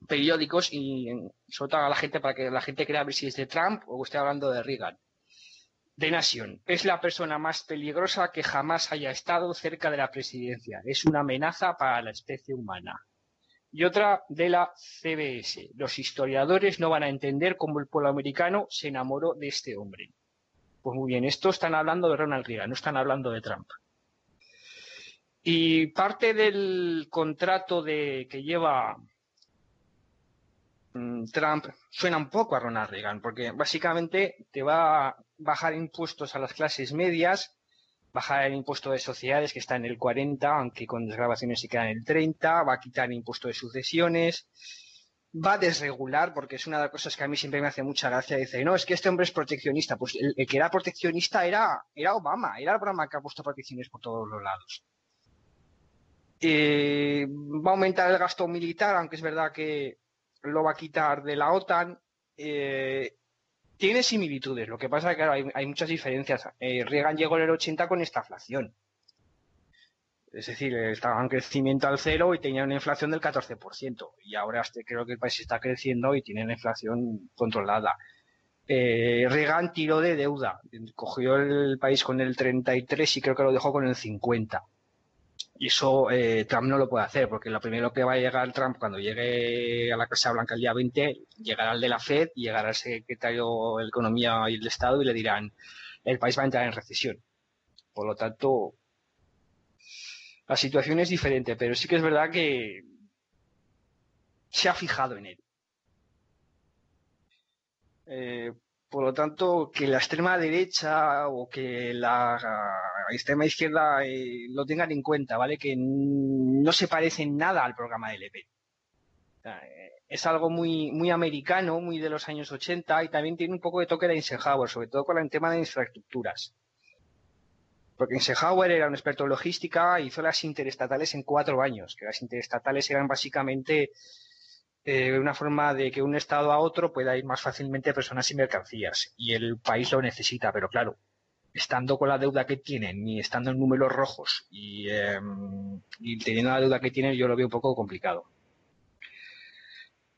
periódicos y todo a la gente para que la gente crea ver si es de Trump o estoy hablando de Reagan de Nation. Es la persona más peligrosa que jamás haya estado cerca de la presidencia. Es una amenaza para la especie humana. Y otra de la CBS. Los historiadores no van a entender cómo el pueblo americano se enamoró de este hombre. Pues muy bien, esto están hablando de Ronald Reagan, no están hablando de Trump. Y parte del contrato de, que lleva Mm, Trump suena un poco a Ronald Reagan, porque básicamente te va a bajar impuestos a las clases medias, bajar el impuesto de sociedades que está en el 40, aunque con desgrabaciones se queda en el 30, va a quitar el impuesto de sucesiones, va a desregular, porque es una de las cosas que a mí siempre me hace mucha gracia, dice, no, es que este hombre es proteccionista, pues el, que era proteccionista era, era Obama, era Obama que ha puesto protecciones por todos los lados. Eh, va a aumentar el gasto militar, aunque es verdad que lo va a quitar de la OTAN. Eh, tiene similitudes, lo que pasa es que hay, muchas diferencias. Eh, Reagan llegó en el 80 con esta inflación. Es decir, estaba en crecimiento al cero y tenía una inflación del 14%. Y ahora este, creo que el país está creciendo y tiene una inflación controlada. Eh, Reagan tiró de deuda. Cogió el país con el 33 y creo que lo dejó con el 50. Y eso eh, Trump no lo puede hacer, porque lo primero que va a llegar Trump cuando llegue a la Casa Blanca el día 20, llegará al de la Fed, llegará el secretario de Economía y el Estado y le dirán, el país va a entrar en recesión. Por lo tanto, la situación es diferente, pero sí que es verdad que se ha fijado en él. Eh, por lo tanto, que la extrema derecha o que la extrema izquierda eh, lo tengan en cuenta, ¿vale? Que no se parece en nada al programa de Le. Eh, es algo muy, muy americano, muy de los años 80 y también tiene un poco de toque de Eisenhower, sobre todo con el tema de infraestructuras. Porque Eisenhower era un experto en logística hizo las interestatales en cuatro años, que las interestatales eran básicamente eh, una forma de que un estado a otro pueda ir más fácilmente personas y mercancías. Y el país lo necesita, pero claro, estando con la deuda que tienen y estando en números rojos y, em, y teniendo la deuda que tienen, yo lo veo un poco complicado.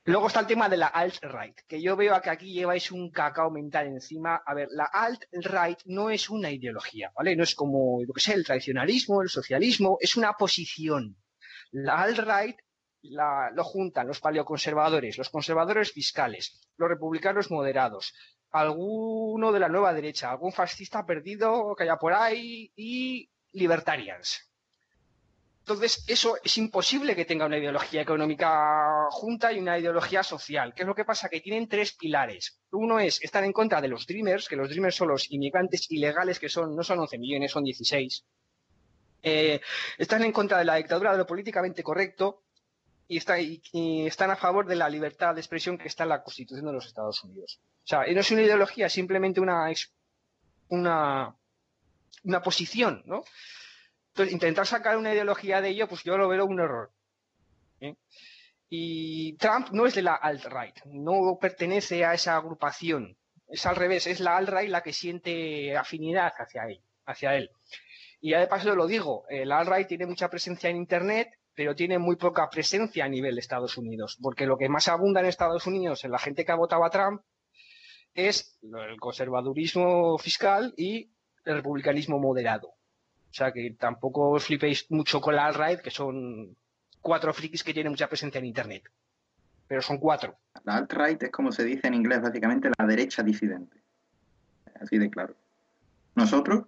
Luego está el tema de la alt-right, que yo veo que aquí lleváis un cacao mental encima. A ver, la alt-right no es una ideología, ¿vale? No es como, lo que sé, el tradicionalismo, el socialismo, es una posición. La alt-right lo juntan los paleoconservadores, los conservadores fiscales, los republicanos moderados, alguno de la nueva derecha, algún fascista perdido que haya por ahí y libertarians. Entonces, eso es imposible que tenga una ideología económica junta y una ideología social. ¿Qué es lo que pasa? Que tienen tres pilares. Uno es, están en contra de los Dreamers, que los Dreamers son los inmigrantes ilegales, que son, no son 11 millones, son 16. Eh, están en contra de la dictadura de lo políticamente correcto y, están a favor de la libertad de expresión que está en la Constitución de los Estados Unidos. O sea, no es una ideología, es simplemente una, una, una posición, ¿no? Entonces, intentar sacar una ideología de ello, pues yo lo veo un error. ¿eh? Y Trump no es de la alt-right, no pertenece a esa agrupación. Es al revés, es la alt-right la que siente afinidad hacia él. Hacia él. Y ya de paso lo digo, el alt-right tiene mucha presencia en Internet, pero tiene muy poca presencia a nivel de Estados Unidos, porque lo que más abunda en Estados Unidos en la gente que ha votado a Trump es el conservadurismo fiscal y el republicanismo moderado. O sea que tampoco os flipéis mucho con la alt-right, que son cuatro frikis que tienen mucha presencia en Internet. Pero son cuatro. La alt-right es como se dice en inglés, básicamente la derecha disidente. Así de claro. Nosotros,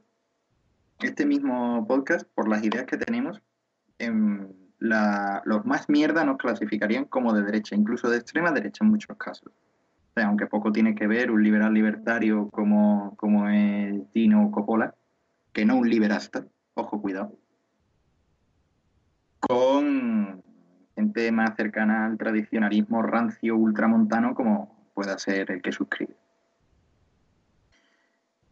este mismo podcast, por las ideas que tenemos, los más mierda nos clasificarían como de derecha, incluso de extrema derecha en muchos casos. O sea, aunque poco tiene que ver un liberal libertario como, como es Dino Coppola, que no un liberasta, ojo, cuidado, con gente más cercana al tradicionalismo rancio ultramontano como pueda ser el que suscribe.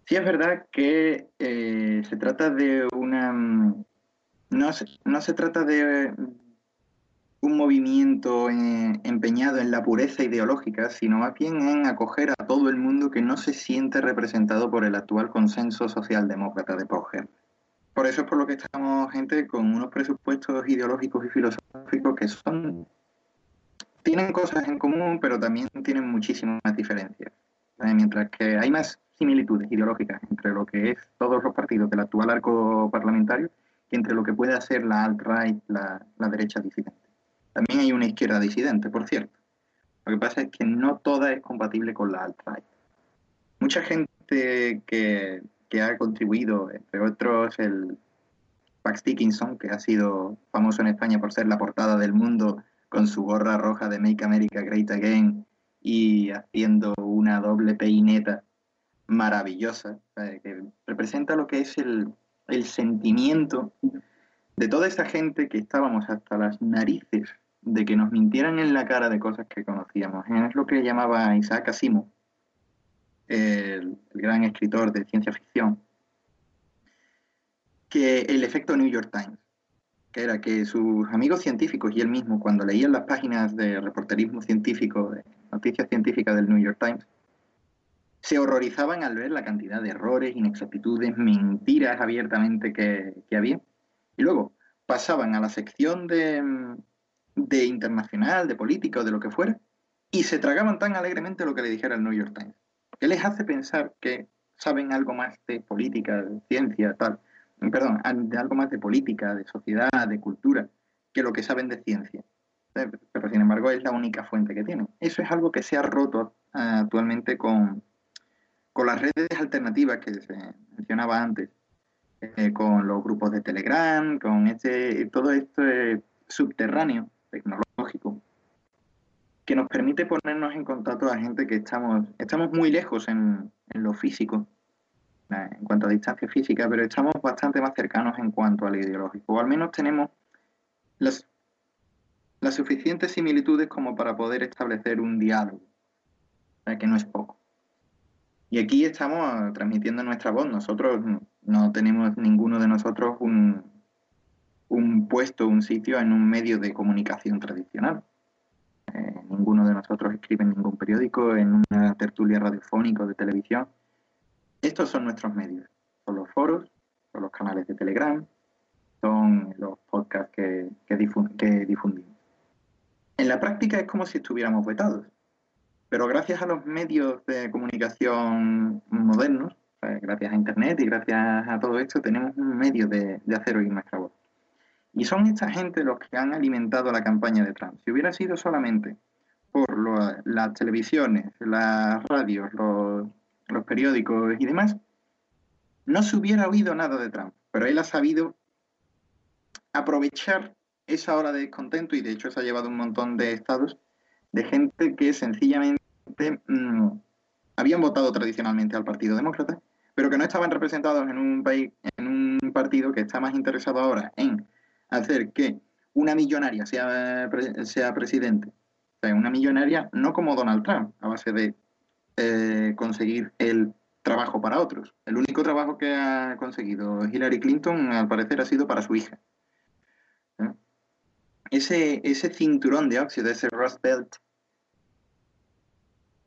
Sí es verdad que eh, se trata de una... No se, no se trata de un movimiento eh, empeñado en la pureza ideológica, sino más bien en acoger a todo el mundo que no se siente representado por el actual consenso socialdemócrata de Poger. Por eso es por lo que estamos gente con unos presupuestos ideológicos y filosóficos que son tienen cosas en común, pero también tienen muchísimas diferencias. Mientras que hay más similitudes ideológicas entre lo que es todos los partidos del actual arco parlamentario entre lo que puede hacer la alt-right, la, la derecha disidente. También hay una izquierda disidente, por cierto. Lo que pasa es que no toda es compatible con la alt-right. Mucha gente que, ha contribuido, entre otros el Pax Dickinson, que ha sido famoso en España por ser la portada del mundo con su gorra roja de Make America Great Again y haciendo una doble peineta maravillosa, que representa lo que es el, el sentimiento de toda esa gente que estábamos hasta las narices de que nos mintieran en la cara de cosas que conocíamos. Es lo que llamaba Isaac Asimov, el, gran escritor de ciencia ficción, que el efecto New York Times, que era que sus amigos científicos y él mismo, cuando leían las páginas de reporterismo científico, de noticias científicas del New York Times, se horrorizaban al ver la cantidad de errores, inexactitudes, mentiras abiertamente que, había. Y luego, pasaban a la sección de, de internacional, de política o de lo que fuera, y se tragaban tan alegremente lo que le dijera el New York Times. ¿Qué les hace pensar que saben algo más de política, de ciencia, tal? Perdón, de algo más de política, de sociedad, de cultura, que lo que saben de ciencia. Pero sin embargo es la única fuente que tienen. Eso es algo que se ha roto ah, actualmente con, con las redes alternativas que se mencionaba antes, eh, con los grupos de Telegram, con este, todo esto subterráneo tecnológico que nos permite ponernos en contacto a gente que estamos, estamos muy lejos en, en lo físico, en cuanto a distancia física, pero estamos bastante más cercanos en cuanto al ideológico, o al menos tenemos las, las suficientes similitudes como para poder establecer un diálogo, que no es poco. Y aquí estamos transmitiendo nuestra voz. Nosotros no tenemos ninguno de nosotros un, un puesto, un sitio en un medio de comunicación tradicional. Eh, ninguno de nosotros escribe en ningún periódico, en una tertulia radiofónica o de televisión. Estos son nuestros medios. Son los foros, son los canales de Telegram, son los podcasts que, que difundimos. En la práctica es como si estuviéramos vetados. Pero gracias a los medios de comunicación modernos, gracias a Internet y gracias a todo esto, tenemos un medio de, hacer oír nuestra voz. Y son esta gente los que han alimentado la campaña de Trump. Si hubiera sido solamente por las televisiones, las radios, los, los periódicos y demás, no se hubiera oído nada de Trump. Pero él ha sabido aprovechar esa hora de descontento y de hecho se ha llevado un montón de estados de gente que sencillamente mm, habían votado tradicionalmente al Partido Demócrata, pero que no estaban representados en un país, en un partido que está más interesado ahora en hacer que una millonaria sea, sea presidente. O sea, una millonaria no como Donald Trump, a base de eh, conseguir el trabajo para otros. El único trabajo que ha conseguido Hillary Clinton, al parecer, ha sido para su hija ese, ese cinturón de óxido, ese Rust Belt,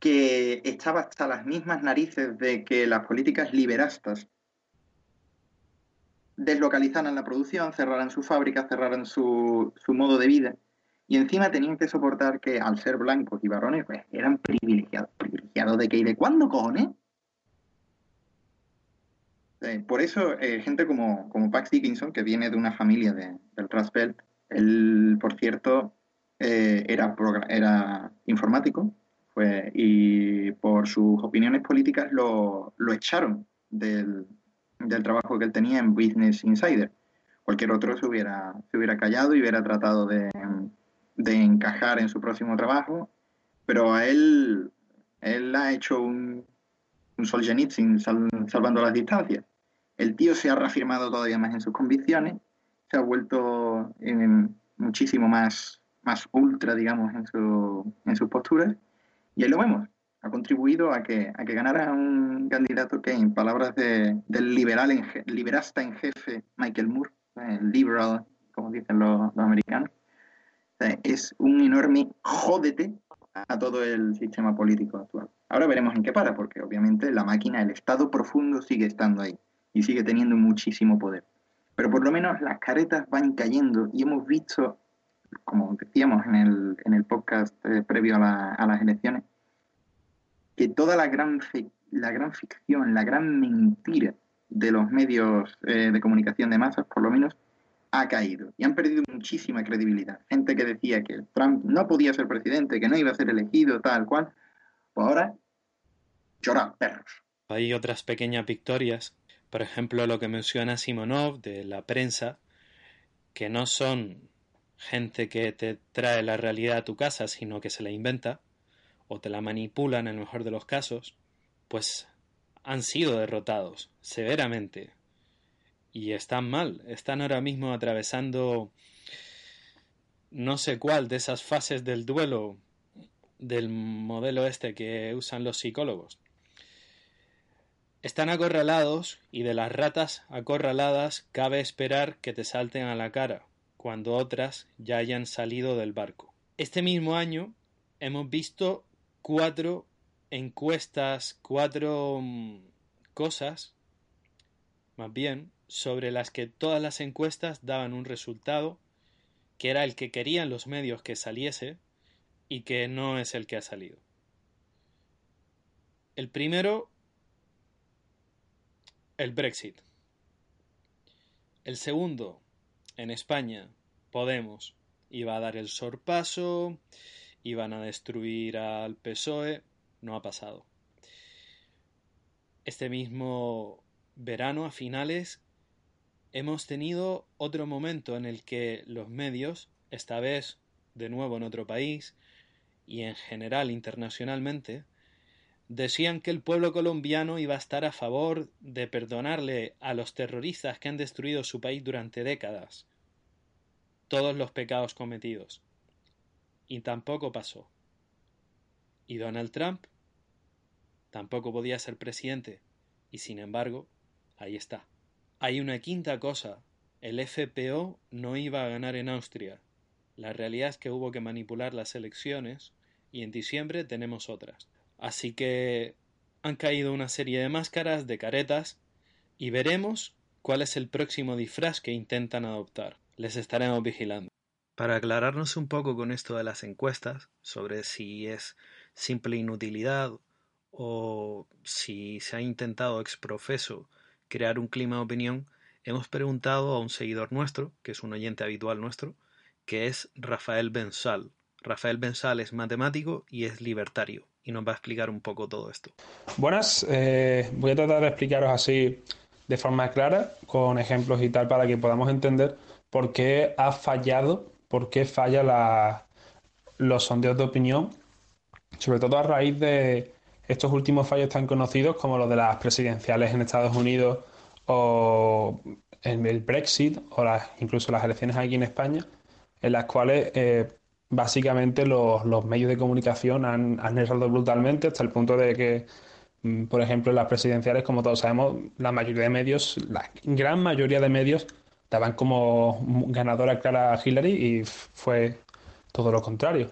que estaba hasta las mismas narices de que las políticas liberastas deslocalizaran la producción, cerraran su fábrica, cerraran su, su modo de vida. Y encima tenían que soportar que al ser blancos y varones, pues eran privilegiados. ¿Privilegiados de qué y de cuándo, cojones? Eh, por eso, eh, gente como, como Pax Dickinson, que viene de una familia de, del Rust él, por cierto, eh, era, era informático fue, y por sus opiniones políticas lo, echaron del, trabajo que él tenía en Business Insider. Cualquier otro se hubiera, se hubiera callado y hubiera tratado de, encajar en su próximo trabajo, pero a él, él ha hecho un, un Solzhenitsyn salvando las distancias. El tío se ha reafirmado todavía más en sus convicciones se ha vuelto muchísimo más, más ultra, digamos, en, su, en sus posturas. Y ahí lo vemos. Ha contribuido a que, a que ganara un candidato que, en palabras de, del liberal en, liberasta en jefe Michael Moore, el liberal, como dicen los, americanos, es un enorme jódete a todo el sistema político actual. Ahora veremos en qué para, porque obviamente la máquina, el Estado profundo sigue estando ahí y sigue teniendo muchísimo poder. Pero por lo menos las caretas van cayendo y hemos visto, como decíamos en el, en el podcast eh, previo a, las elecciones, que toda la gran, la gran ficción, la gran mentira de los medios eh, de comunicación de masas, por lo menos, ha caído y han perdido muchísima credibilidad. Gente que decía que Trump no podía ser presidente, que no iba a ser elegido, tal cual, pues ahora llora perros. Hay otras pequeñas victorias por ejemplo, lo que menciona Simonov de la prensa, que no son gente que te trae la realidad a tu casa, sino que se la inventa, o te la manipulan en el mejor de los casos, pues han sido derrotados severamente. Y están mal, están ahora mismo atravesando no sé cuál de esas fases del duelo del modelo este que usan los psicólogos. Están acorralados y de las ratas acorraladas cabe esperar que te salten a la cara, cuando otras ya hayan salido del barco. Este mismo año hemos visto cuatro encuestas, cuatro mm, cosas, más bien, sobre las que todas las encuestas daban un resultado que era el que querían los medios que saliese y que no es el que ha salido. El primero, el Brexit. El segundo, en España, Podemos iba a dar el sorpaso, iban a destruir al PSOE, no ha pasado. Este mismo verano, a finales, hemos tenido otro momento en el que los medios, esta vez de nuevo en otro país y en general internacionalmente, decían que el pueblo colombiano iba a estar a favor de perdonarle a los terroristas que han destruido su país durante décadas todos los pecados cometidos. Y tampoco pasó. Y Donald Trump tampoco podía ser presidente. Y sin embargo, ahí está. Hay una quinta cosa. El FPO no iba a ganar en Austria. La realidad es que hubo que manipular las elecciones y en diciembre tenemos otras. Así que han caído una serie de máscaras, de caretas, y veremos cuál es el próximo disfraz que intentan adoptar. Les estaremos vigilando. Para aclararnos un poco con esto de las encuestas, sobre si es simple inutilidad o si se ha intentado exprofeso crear un clima de opinión, hemos preguntado a un seguidor nuestro, que es un oyente habitual nuestro, que es Rafael Bensal. Rafael Bensal es matemático y es libertario, y nos va a explicar un poco todo esto. Buenas, eh, voy a tratar de explicaros así de forma clara, con ejemplos y tal, para que podamos entender por qué ha fallado, por qué falla los sondeos de opinión, sobre todo a raíz de estos últimos fallos tan conocidos como los de las presidenciales en Estados Unidos o el Brexit o incluso las elecciones aquí en España, en las cuales eh, básicamente los, medios de comunicación han, han errado brutalmente hasta el punto de que, mm, por ejemplo, en las presidenciales, como todos sabemos, la mayoría de medios, la gran mayoría de medios, daban como ganadora clara a Hillary y fue todo lo contrario.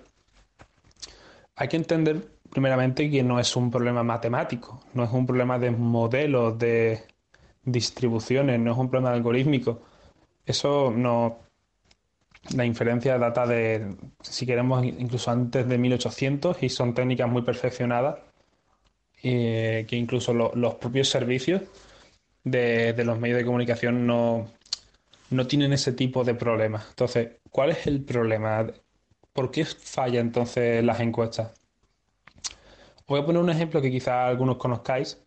Hay que entender primeramente que no es un problema matemático, no es un problema de modelos, de distribuciones, no es un problema algorítmico. Eso no. La inferencia data de, si queremos, incluso antes de 1800 y son técnicas muy perfeccionadas que incluso los propios servicios de, los medios de comunicación no, no tienen ese tipo de problemas. Entonces, ¿cuál es el problema? ¿Por qué falla entonces las encuestas? Voy a poner un ejemplo que quizá algunos conozcáis,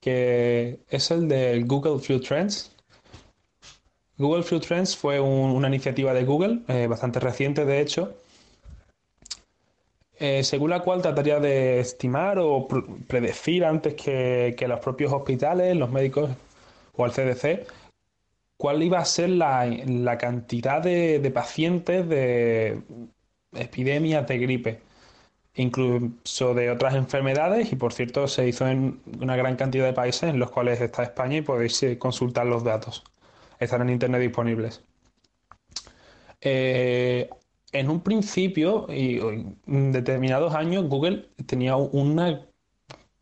que es el del Google Field Trends. Google Field Trends fue una iniciativa de Google, eh, bastante reciente de hecho, eh, según la cual trataría de estimar o predecir antes que, los propios hospitales, los médicos o el CDC, cuál iba a ser la, cantidad de pacientes de epidemias de gripe incluso de otras enfermedades y por cierto se hizo en una gran cantidad de países en los cuales está España y podéis eh, consultar los datos. Están en internet disponibles. Eh, en un principio y en determinados años Google tenía un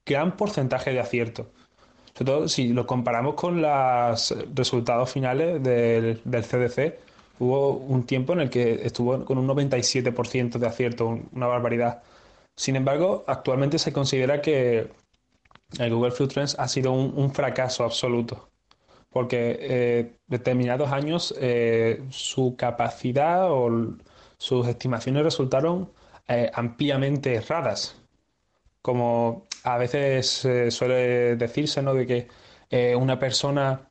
gran porcentaje de acierto. Sobre todo si lo comparamos con los resultados finales del, CDC, hubo un tiempo en el que estuvo con un 97% de acierto, una barbaridad. Sin embargo, actualmente se considera que el Google Food Trends ha sido un, fracaso absoluto, porque eh, determinados años eh, su capacidad o sus estimaciones resultaron eh, ampliamente erradas, como a veces suele decirse, ¿no? De que una persona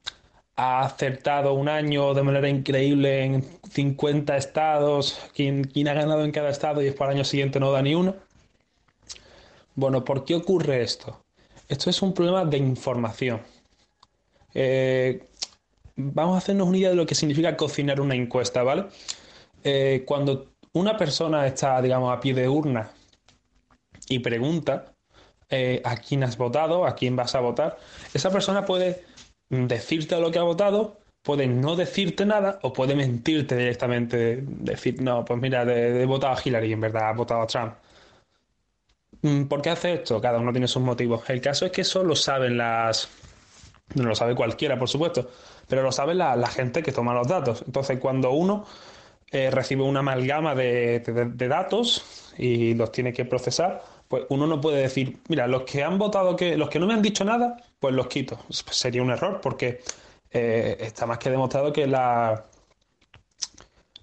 ha acertado un año de manera increíble en 50 estados, quien, quien ha ganado en cada estado y después al año siguiente no da ni uno. Bueno, ¿por qué ocurre esto? Esto es un problema de información. Eh, vamos a hacernos una idea de lo que significa cocinar una encuesta, ¿vale? Eh, cuando una persona está, digamos, a pie de urna y pregunta eh, a quién has votado, a quién vas a votar, esa persona puede decirte lo que ha votado, puede no decirte nada o puede mentirte directamente, decir, no, pues mira, he votado a Hillary, en verdad, ha votado a Trump. Mm, ¿Por qué hace esto? Cada uno tiene sus motivos. El caso es que eso lo saben las, No lo sabe cualquiera, por supuesto, pero lo sabe la, gente que toma los datos. Entonces, cuando uno eh, recibe una amalgama de, datos y los tiene que procesar, pues uno no puede decir, mira, los que han votado que, los que no me han dicho nada, pues los quito. Pues sería un error porque eh, está más que demostrado que la,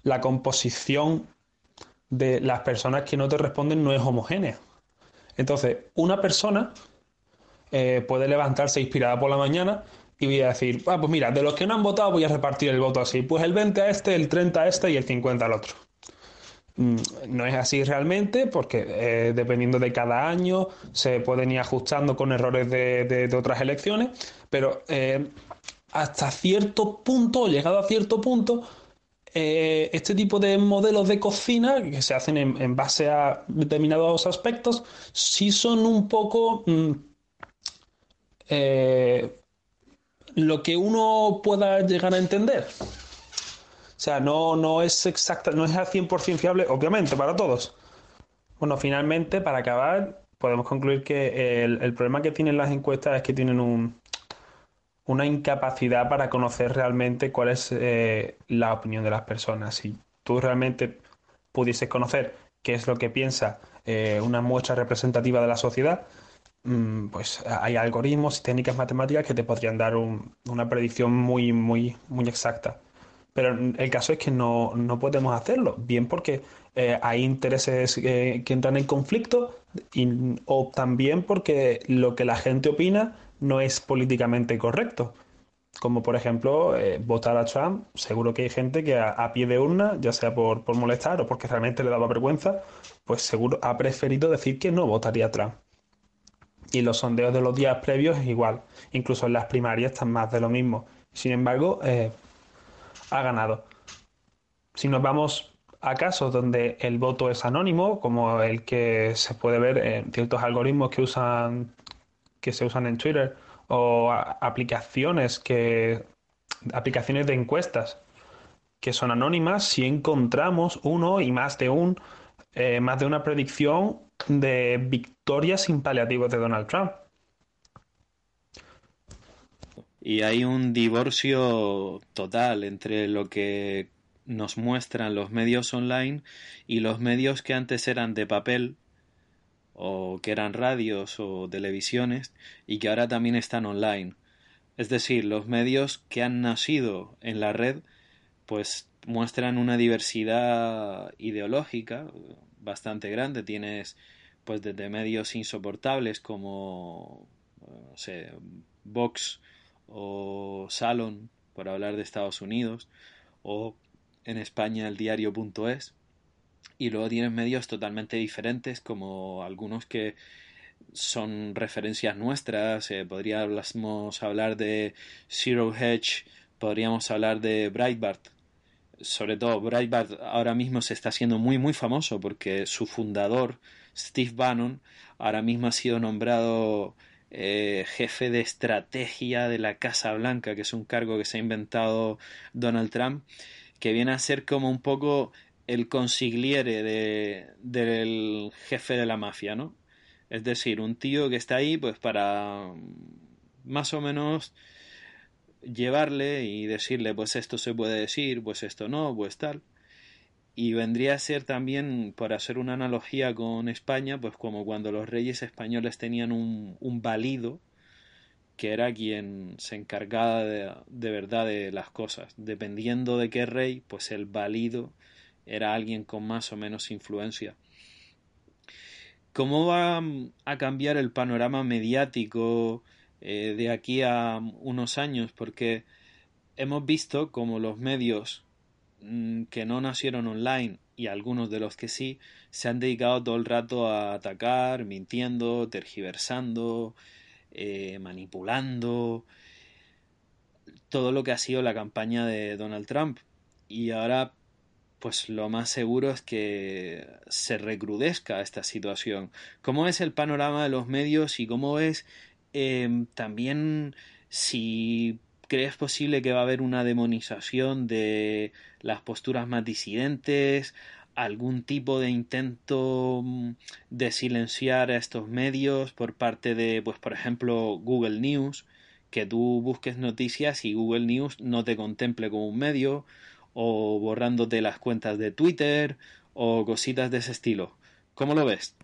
la composición de las personas que no te responden no es homogénea. Entonces, una persona eh, puede levantarse inspirada por la mañana y voy a decir, ah, pues mira, de los que no han votado voy a repartir el voto así. Pues el 20 a este, el 30 a este y el 50 al otro. Mm, no es así realmente porque eh, dependiendo de cada año se pueden ir ajustando con errores de, de, otras elecciones, pero eh, hasta cierto punto, llegado a cierto punto, este tipo de modelos de cocina que se hacen en, en, base a determinados aspectos, sí son un poco mm, eh, lo que uno pueda llegar a entender. O sea, no, no es exacta, no es al 100% fiable, obviamente, para todos. Bueno, finalmente, para acabar, podemos concluir que el, problema que tienen las encuestas es que tienen un, una incapacidad para conocer realmente cuál es eh, la opinión de las personas. Si tú realmente pudieses conocer qué es lo que piensa eh, una muestra representativa de la sociedad, pues hay algoritmos y técnicas matemáticas que te podrían dar un, una predicción muy, muy, muy exacta. Pero el caso es que no, no podemos hacerlo, bien porque eh, hay intereses que entran en conflicto y, o también porque lo que la gente opina no es políticamente correcto. Como por ejemplo, eh, votar a Trump, seguro que hay gente que a, a pie de urna, ya sea por, por, molestar o porque realmente le daba vergüenza, pues seguro ha preferido decir que no votaría a Trump. Y los sondeos de los días previos es igual, incluso en las primarias están más de lo mismo. Sin embargo, eh, ha ganado. Si nos vamos a casos donde el voto es anónimo, como el que se puede ver en ciertos algoritmos que usan que se usan en Twitter o aplicaciones que aplicaciones de encuestas que son anónimas si encontramos uno y más de un eh, más de una predicción de victoria sin paliativos de Donald Trump. Y hay un divorcio total entre lo que nos muestran los medios online y los medios que antes eran de papel o que eran radios o televisiones y que ahora también están online. Es decir, los medios que han nacido en la red pues muestran una diversidad ideológica bastante grande. Tienes pues desde medios insoportables como no sé, Vox o Salon, por hablar de Estados Unidos, o en España el diario.es, y luego tienes medios totalmente diferentes como algunos que son referencias nuestras eh, podríamos hablar de Zero Hedge podríamos hablar de Breitbart sobre todo Breitbart ahora mismo se está haciendo muy muy famoso porque su fundador Steve Bannon ahora mismo ha sido nombrado eh, jefe de estrategia de la Casa Blanca que es un cargo que se ha inventado Donald Trump que viene a ser como un poco el consigliere de, del jefe de la mafia, ¿no? Es decir, un tío que está ahí pues para más o menos llevarle y decirle pues esto se puede decir, pues esto no, pues tal. Y vendría a ser también, por hacer una analogía con España, pues como cuando los reyes españoles tenían un, un valido, que era quien se encargaba de, de verdad de las cosas. Dependiendo de qué rey, pues el valido era alguien con más o menos influencia. ¿Cómo va a cambiar el panorama mediático eh, de aquí a unos años? Porque hemos visto como los medios mmm, que no nacieron online y algunos de los que sí se han dedicado todo el rato a atacar, mintiendo, tergiversando, eh, manipulando todo lo que ha sido la campaña de Donald Trump. Y ahora pues lo más seguro es que se recrudezca esta situación. ¿Cómo es el panorama de los medios y cómo es eh, también si crees posible que va a haber una demonización de las posturas más disidentes, algún tipo de intento mm, de silenciar a estos medios por parte de, pues por ejemplo, Google News, que tú busques noticias y Google News no te contemple como un medio, o borrándote las cuentas de Twitter, o cositas de ese estilo. ¿Cómo lo ves?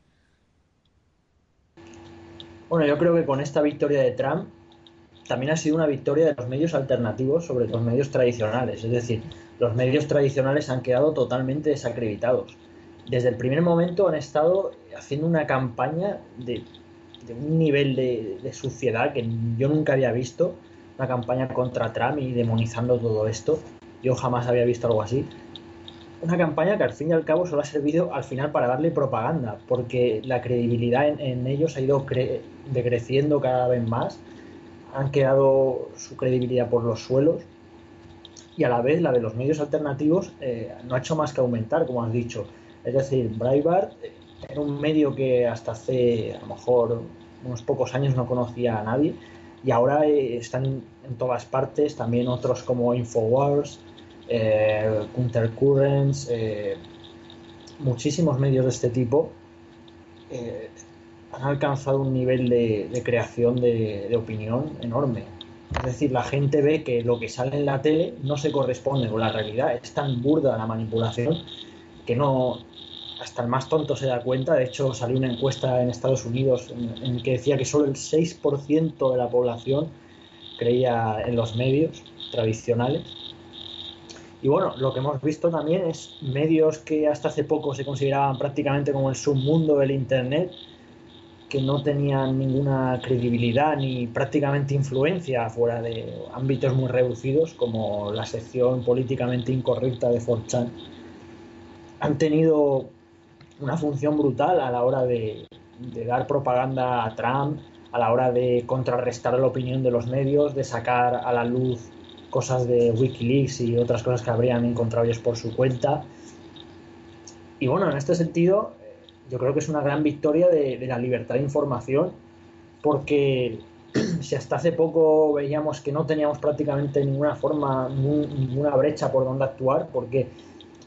Bueno, yo creo que con esta victoria de Trump también ha sido una victoria de los medios alternativos sobre los medios tradicionales. Es decir, los medios tradicionales han quedado totalmente desacreditados. Desde el primer momento han estado haciendo una campaña de, un nivel de, suciedad que yo nunca había visto, una campaña contra Trump y demonizando todo esto. Yo jamás había visto algo así. Una campaña que al fin y al cabo solo ha servido al final para darle propaganda, porque la credibilidad en, ellos ha ido decreciendo cada vez más. Han quedado su credibilidad por los suelos y a la vez la de los medios alternativos eh, no ha hecho más que aumentar, como has dicho. Es decir, Breitbart eh, era un medio que hasta hace a lo mejor unos pocos años no conocía a nadie y ahora eh, están en todas partes, también otros como Infowars, eh, Countercurrents, muchísimos medios de este tipo han alcanzado un nivel de, creación de opinión enorme. Es decir, la gente ve que lo que sale en la tele no se corresponde con la realidad. Es tan burda la manipulación que no hasta el más tonto se da cuenta. De hecho, salió una encuesta en Estados Unidos en, que decía que solo el 6% de la población creía en los medios tradicionales. Y bueno, lo que hemos visto también es medios que hasta hace poco se consideraban prácticamente como el submundo del Internet, que no tenían ninguna credibilidad ni prácticamente influencia fuera de ámbitos muy reducidos como la sección políticamente incorrecta de 4 han tenido una función brutal a la hora de, dar propaganda a Trump, a la hora de contrarrestar la opinión de los medios, de sacar a la luz cosas de Wikileaks y otras cosas que habrían encontrado ellos por su cuenta. Y bueno, en este sentido, yo creo que es una gran victoria de, la libertad de información, porque si hasta hace poco veíamos que no teníamos prácticamente ninguna forma, ninguna brecha por donde actuar, porque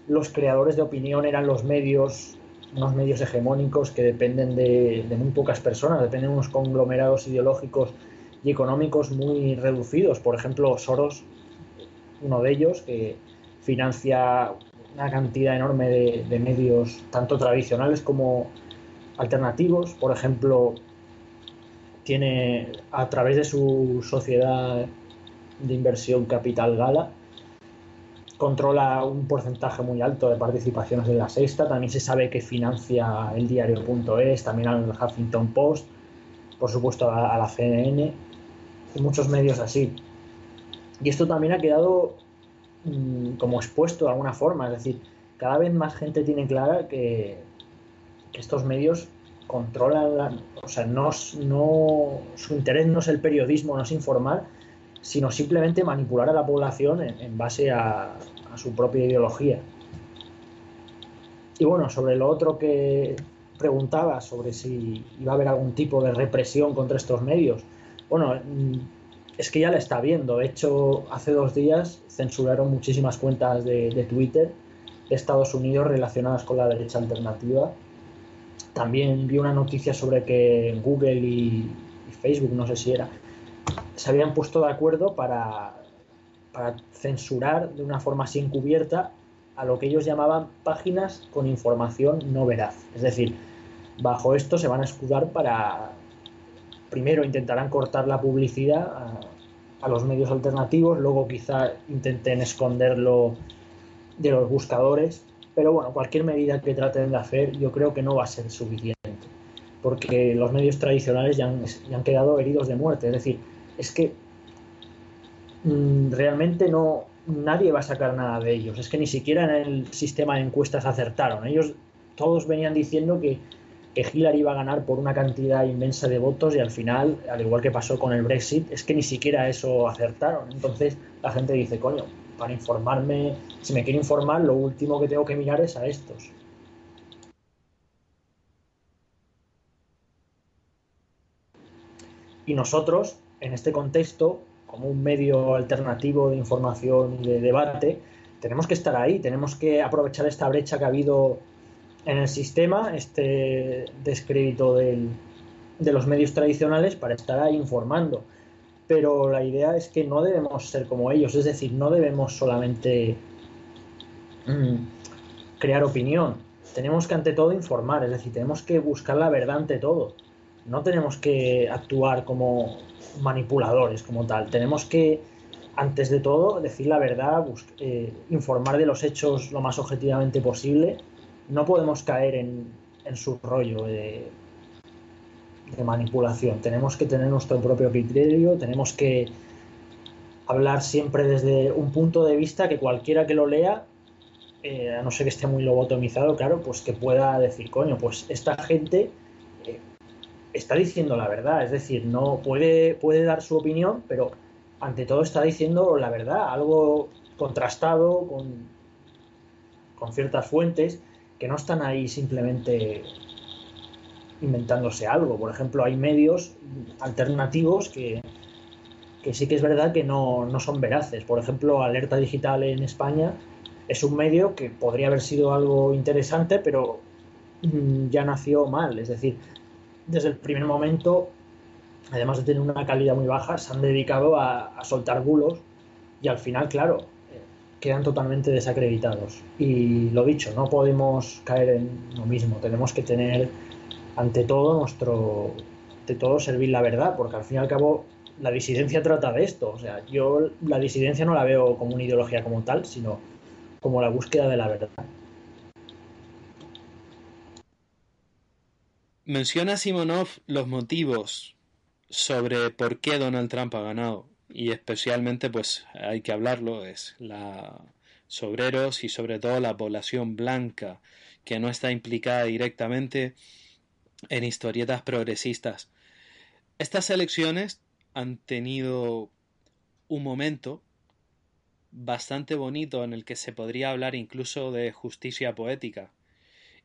los creadores de opinión eran los medios, unos medios hegemónicos que dependen de, muy pocas personas, dependen de unos conglomerados ideológicos y económicos muy reducidos. Por ejemplo, Soros, uno de ellos, que financia una cantidad enorme de, medios, tanto tradicionales como alternativos. Por ejemplo, tiene a través de su sociedad de inversión Capital Gala, controla un porcentaje muy alto de participaciones en la sexta. También se sabe que financia el diario.es, también al Huffington Post, por supuesto a, la CNN muchos medios así. Y esto también ha quedado Mm, como expuesto de alguna forma. Es decir, cada vez más gente tiene clara que, estos medios controlan, o sea, no, no, su interés no es el periodismo, no es informar, sino simplemente manipular a la población en, base a, su propia ideología. Y bueno, sobre lo otro que preguntaba, sobre si iba a haber algún tipo de represión contra estos medios, bueno, mm, es que ya la está viendo. De hecho, hace dos días censuraron muchísimas cuentas de, Twitter de Estados Unidos relacionadas con la derecha alternativa. También vi una noticia sobre que Google y, Facebook, no sé si era, se habían puesto de acuerdo para, censurar de una forma así encubierta a lo que ellos llamaban páginas con información no veraz. Es decir, bajo esto se van a escudar para, primero intentarán cortar la publicidad a, los medios alternativos, luego quizá intenten esconderlo de los buscadores, pero bueno, cualquier medida que traten de hacer yo creo que no va a ser suficiente, porque los medios tradicionales ya han, quedado heridos de muerte, es decir, es que mm, realmente no nadie va a sacar nada de ellos, es que ni siquiera en el sistema de encuestas acertaron, ellos todos venían diciendo que que Hillary iba a ganar por una cantidad inmensa de votos y al final, al igual que pasó con el Brexit, es que ni siquiera eso acertaron. Entonces la gente dice, coño, para informarme, si me quiero informar, lo último que tengo que mirar es a estos. Y nosotros, en este contexto, como un medio alternativo de información y de debate, tenemos que estar ahí, tenemos que aprovechar esta brecha que ha habido en el sistema este descrédito de los medios tradicionales para estar ahí informando. pero la idea es que no debemos ser como ellos, es decir, no debemos solamente mm, crear opinión, tenemos que ante todo informar, es decir, tenemos que buscar la verdad ante todo, no tenemos que actuar como manipuladores como tal, tenemos que antes de todo decir la verdad, eh, informar de los hechos lo más objetivamente posible, no podemos caer en, en su rollo de manipulación. Tenemos que tener nuestro propio criterio, tenemos que hablar siempre desde un punto de vista que cualquiera que lo lea, eh, a no ser que esté muy lobotomizado, claro, pues que pueda decir, coño, pues esta gente eh, está diciendo la verdad, es decir, no puede, puede dar su opinión, pero ante todo está diciendo la verdad, algo contrastado con, con ciertas fuentes que no están ahí simplemente inventándose algo. Por ejemplo, hay medios alternativos que, que sí que es verdad que no, no, son veraces. Por ejemplo, Alerta Digital en España es un medio que podría haber sido algo interesante, pero mm, ya nació mal. Es decir, desde el primer momento, además de tener una calidad muy baja, se han dedicado a, a soltar bulos y al final, claro, quedan totalmente desacreditados. Y lo dicho, no podemos caer en lo mismo. Tenemos que tener ante todo nuestro, de todo servir la verdad, porque al fin y al cabo la disidencia trata de esto. O sea, yo la disidencia no la veo como una ideología como tal, sino como la búsqueda de la verdad. Menciona Simonov los motivos sobre por qué Donald Trump ha ganado y especialmente pues hay que hablarlo es la obreros y sobre todo la población blanca que no está implicada directamente en historietas progresistas. Estas elecciones han tenido un momento bastante bonito en el que se podría hablar incluso de justicia poética.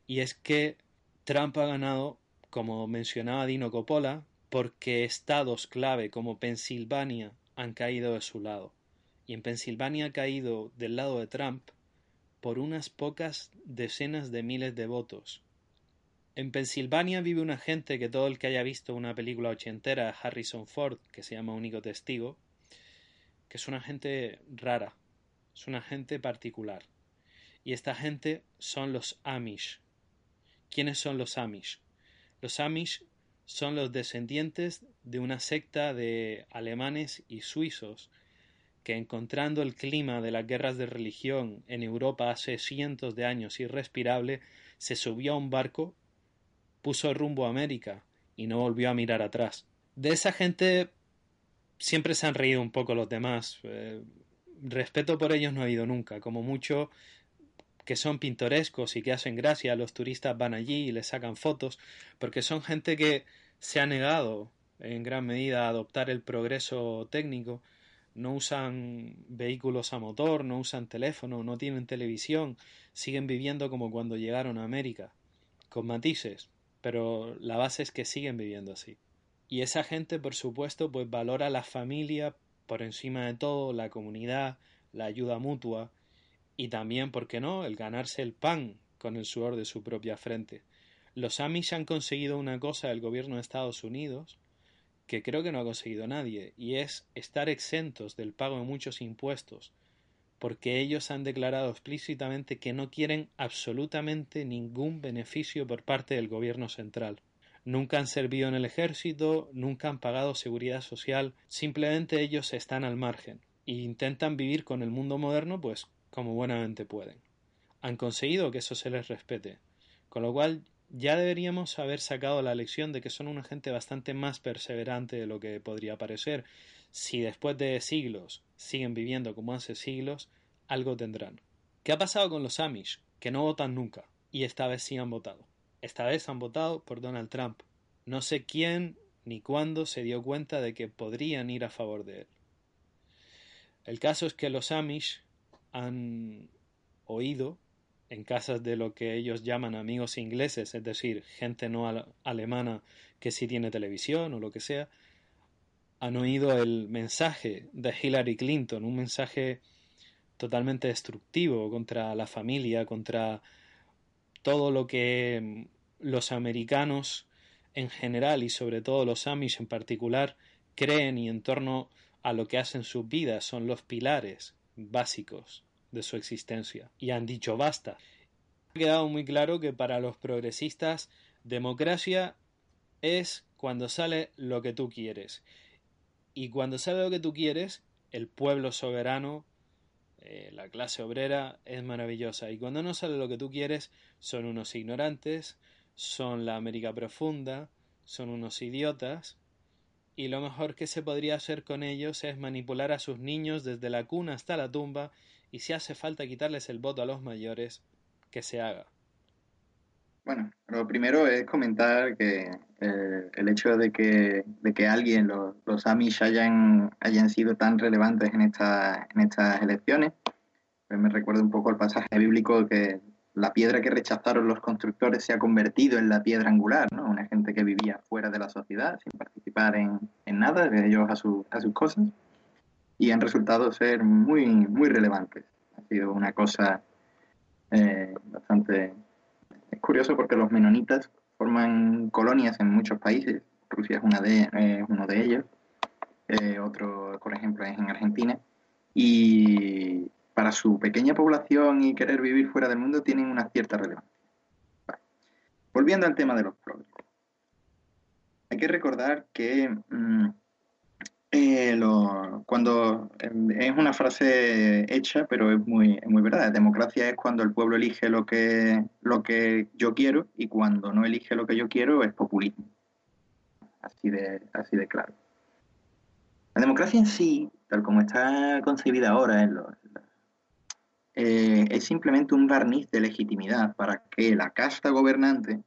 Y es que Trump ha ganado, como mencionaba Dino Coppola, porque estados clave como Pensilvania han caído de su lado. Y en Pensilvania ha caído del lado de Trump por unas pocas decenas de miles de votos. En Pensilvania vive una gente que todo el que haya visto una película ochentera de Harrison Ford, que se llama Único Testigo, que es una gente rara, es una gente particular. Y esta gente son los Amish. ¿Quiénes son los Amish? Los Amish son los descendientes de una secta de alemanes y suizos que encontrando el clima de las guerras de religión en Europa hace cientos de años irrespirable, se subió a un barco puso rumbo a América y no volvió a mirar atrás. De esa gente siempre se han reído un poco los demás. Eh, respeto por ellos no ha habido nunca. Como mucho que son pintorescos y que hacen gracia, los turistas van allí y les sacan fotos, porque son gente que se ha negado en gran medida adoptar el progreso técnico, no usan vehículos a motor, no usan teléfono, no tienen televisión, siguen viviendo como cuando llegaron a América, con matices, pero la base es que siguen viviendo así. Y esa gente, por supuesto, pues valora la familia por encima de todo, la comunidad, la ayuda mutua y también, ¿por qué no?, el ganarse el pan con el sudor de su propia frente. Los Amish han conseguido una cosa del gobierno de Estados Unidos que creo que no ha conseguido nadie, y es estar exentos del pago de muchos impuestos, porque ellos han declarado explícitamente que no quieren absolutamente ningún beneficio por parte del gobierno central. Nunca han servido en el ejército, nunca han pagado seguridad social, simplemente ellos están al margen e intentan vivir con el mundo moderno pues como buenamente pueden. Han conseguido que eso se les respete, con lo cual ya deberíamos haber sacado la lección de que son una gente bastante más perseverante de lo que podría parecer si después de siglos siguen viviendo como hace siglos, algo tendrán. ¿Qué ha pasado con los Amish? Que no votan nunca, y esta vez sí han votado. Esta vez han votado por Donald Trump. No sé quién ni cuándo se dio cuenta de que podrían ir a favor de él. El caso es que los Amish han oído en casas de lo que ellos llaman amigos ingleses, es decir, gente no alemana que sí tiene televisión o lo que sea, han oído el mensaje de Hillary Clinton, un mensaje totalmente destructivo contra la familia, contra todo lo que los americanos en general y sobre todo los Amish en particular creen y en torno a lo que hacen sus vidas son los pilares básicos de su existencia. Y han dicho basta. Ha quedado muy claro que para los progresistas democracia es cuando sale lo que tú quieres. Y cuando sale lo que tú quieres, el pueblo soberano, eh, la clase obrera, es maravillosa. Y cuando no sale lo que tú quieres, son unos ignorantes, son la América profunda, son unos idiotas, y lo mejor que se podría hacer con ellos es manipular a sus niños desde la cuna hasta la tumba, y si hace falta quitarles el voto a los mayores, que se haga. Bueno, lo primero es comentar que eh, el hecho de que, de que alguien, los, los Amish, hayan, hayan sido tan relevantes en, esta, en estas elecciones, pues me recuerda un poco el pasaje bíblico que la piedra que rechazaron los constructores se ha convertido en la piedra angular, ¿no? Una gente que vivía fuera de la sociedad, sin participar en, en nada, de ellos a, su, a sus cosas, y han resultado ser muy, muy relevantes. Ha sido una cosa eh, bastante es curioso porque los menonitas forman colonias en muchos países. Rusia es una de, uno de ellos. Eh, otro, por ejemplo, es en Argentina. Y para su pequeña población y querer vivir fuera del mundo tienen una cierta relevancia. Volviendo al tema de los progres. Hay que recordar que mm, eh, cuando em, es una frase hecha, pero es muy, muy verdad. Democracia es cuando el pueblo elige lo que, lo que yo quiero y cuando no elige lo que yo quiero es populismo. Así de, así de claro. La democracia en sí, tal como está concebida ahora, eh, es simplemente un barniz de legitimidad para que la casta gobernante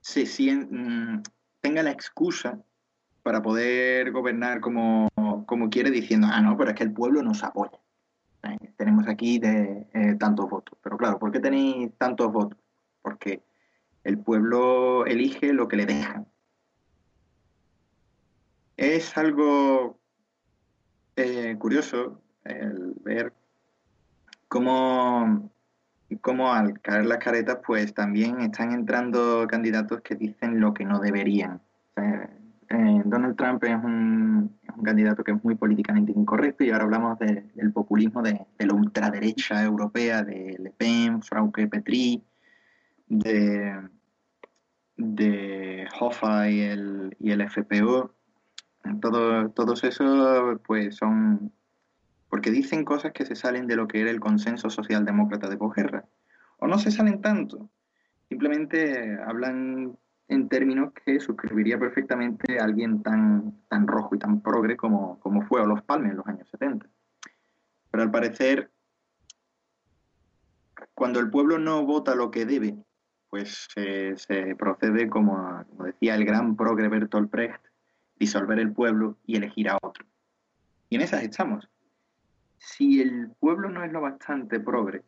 se mm, tenga la excusa para poder gobernar como, quiere diciendo, ah, no, pero es que el pueblo nos apoya. Eh, tenemos aquí de, eh, tantos votos. Pero claro, ¿por qué tenéis tantos votos? Porque el pueblo elige lo que le dejan. Es algo eh, curioso el ver cómo, cómo al caer las caretas, pues también están entrando candidatos que dicen lo que no deberían. Eh, Donald Trump es un, candidato que es muy políticamente incorrecto y ahora hablamos del populismo de, la ultraderecha europea, de Le Pen, Frauke Petri, de, Hoffa y el, y FPO. Todo, todos esos pues son porque dicen cosas que se salen de lo que era el consenso socialdemócrata de posguerra. O no se salen tanto, simplemente hablan en términos que suscribiría perfectamente a alguien tan, tan rojo y tan progre como, como fue Olof Palme en los años 70. Pero al parecer, cuando el pueblo no vota lo que debe, pues se procede, como, como, decía el gran progre Bertolt Brecht, disolver el pueblo y elegir a otro. Y en esas estamos. Si el pueblo no es lo bastante progre,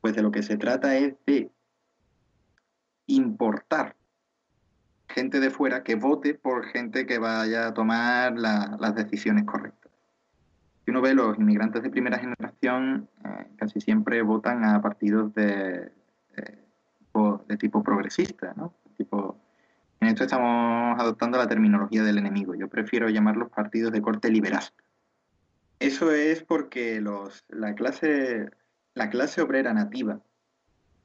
pues de lo que se trata es de importar gente de fuera que vote por gente que vaya a tomar las decisiones correctas. Si uno ve los inmigrantes de primera generación, eh, casi siempre votan a partidos de, tipo progresista, ¿no? En esto estamos adoptando la terminología del enemigo. Yo prefiero llamarlos partidos de corte liberal. Eso es porque los, la, la clase obrera nativa